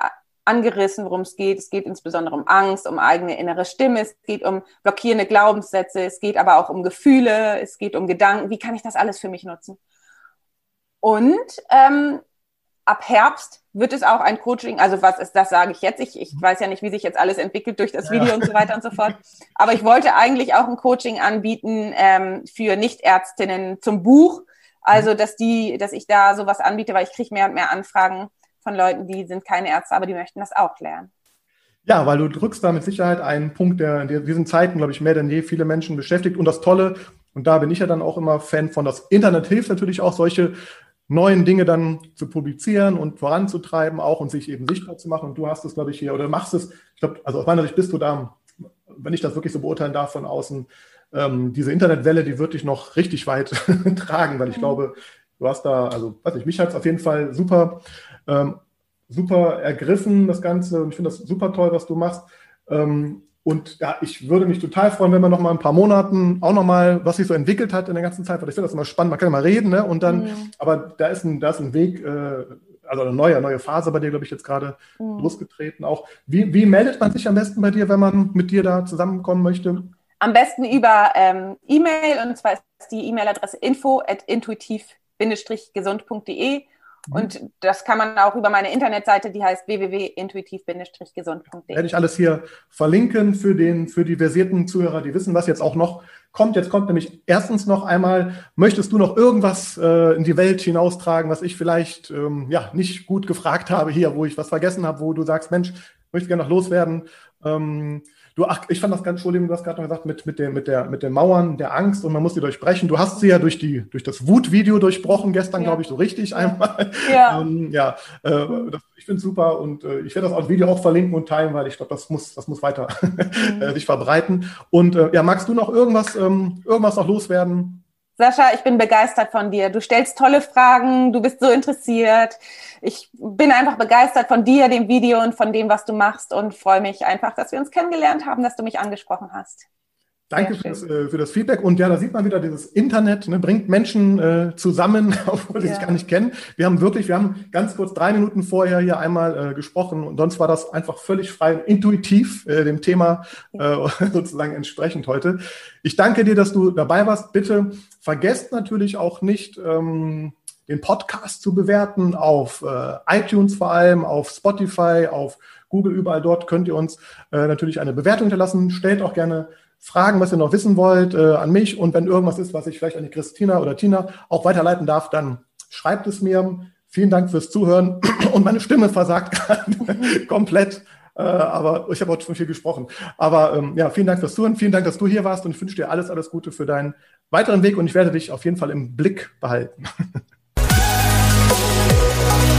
angerissen, worum es geht. Es geht insbesondere um Angst, um eigene innere Stimme, es geht um blockierende Glaubenssätze, es geht aber auch um Gefühle, es geht um Gedanken. Wie kann ich das alles für mich nutzen? Und ähm, ab Herbst wird es auch ein Coaching, also was ist, das sage ich jetzt. Ich, ich weiß ja nicht, wie sich jetzt alles entwickelt durch das Video ja. und so weiter und so fort. Aber ich wollte eigentlich auch ein Coaching anbieten ähm, für Nichtärztinnen zum Buch. Also, dass die, dass ich da sowas anbiete, weil ich kriege mehr und mehr Anfragen von Leuten, die sind keine Ärzte, aber die möchten das auch lernen. Ja, weil du drückst da mit Sicherheit einen Punkt, der in diesen Zeiten, glaube ich, mehr denn je viele Menschen beschäftigt. Und das Tolle, und da bin ich ja dann auch immer Fan von, das Internet hilft natürlich auch, solche neuen Dinge dann zu publizieren und voranzutreiben auch und sich eben sichtbar zu machen. Und du hast es, glaube ich, hier, oder machst es, ich glaube, also aus meiner Sicht bist du da, wenn ich das wirklich so beurteilen darf von außen, ähm, diese Internetwelle, die wird dich noch richtig weit tragen, weil ich mhm. glaube, du hast da, also weiß ich, mich hat es auf jeden Fall super ähm, super ergriffen, das Ganze. Und ich finde das super toll, was du machst. Ähm, und ja, ich würde mich total freuen, wenn wir noch mal ein paar Monaten auch noch mal, was sich so entwickelt hat in der ganzen Zeit, weil ich finde das immer spannend. Man kann ja mal reden, ne? Und dann, mhm. aber da ist ein, da ist ein Weg, äh, also eine neue, neue Phase bei dir, glaube ich, jetzt gerade mhm. losgetreten. Auch wie, wie meldet man sich am besten bei dir, wenn man mit dir da zusammenkommen möchte? Am besten über ähm, E-Mail und zwar ist die E-Mail-Adresse info at intuitiv-gesund.de Mhm. Und das kann man auch über meine Internetseite, die heißt www.intuitiv-gesund.de. Werde ich alles hier verlinken für, den, für die versierten Zuhörer, die wissen, was jetzt auch noch kommt. Jetzt kommt nämlich erstens noch einmal, möchtest du noch irgendwas äh, in die Welt hinaustragen, was ich vielleicht ähm, ja, nicht gut gefragt habe hier, wo ich was vergessen habe, wo du sagst, Mensch, möchte gerne noch loswerden. Ähm, Du, ach, ich fand das ganz, Entschuldigung, du hast gerade noch gesagt, mit, mit, den, mit, der, mit den Mauern der Angst und man muss sie durchbrechen. Du hast sie ja durch, die, durch das Wut-Video durchbrochen, gestern, ja. glaube ich, so richtig einmal. Ja, ähm, ja äh, das, ich finde es super und äh, ich werde das Video auch verlinken und teilen, weil ich glaube, das muss, das muss weiter mhm. äh, sich verbreiten. Und äh, ja, magst du noch irgendwas, ähm, irgendwas noch loswerden? Sascha, ich bin begeistert von dir. Du stellst tolle Fragen, du bist so interessiert. Ich bin einfach begeistert von dir, dem Video und von dem, was du machst und freue mich einfach, dass wir uns kennengelernt haben, dass du mich angesprochen hast. Danke für das, äh, für das, Feedback. Und ja, da sieht man wieder, dieses Internet ne, bringt Menschen äh, zusammen, obwohl sie ja. sich gar nicht kennen. Wir haben wirklich, wir haben ganz kurz drei Minuten vorher hier einmal äh, gesprochen und sonst war das einfach völlig frei, intuitiv äh, dem Thema äh, sozusagen entsprechend heute. Ich danke dir, dass du dabei warst. Bitte vergesst natürlich auch nicht, ähm, den Podcast zu bewerten auf äh, iTunes vor allem, auf Spotify, auf Google, überall dort könnt ihr uns äh, natürlich eine Bewertung hinterlassen. Stellt auch gerne Fragen, was ihr noch wissen wollt, äh, an mich. Und wenn irgendwas ist, was ich vielleicht an die Christina oder Tina auch weiterleiten darf, dann schreibt es mir. Vielen Dank fürs Zuhören. Und meine Stimme versagt gerade komplett. Äh, aber ich habe heute schon viel gesprochen. Aber ähm, ja, vielen Dank fürs Zuhören. Vielen Dank, dass du hier warst. Und ich wünsche dir alles, alles Gute für deinen weiteren Weg. Und ich werde dich auf jeden Fall im Blick behalten.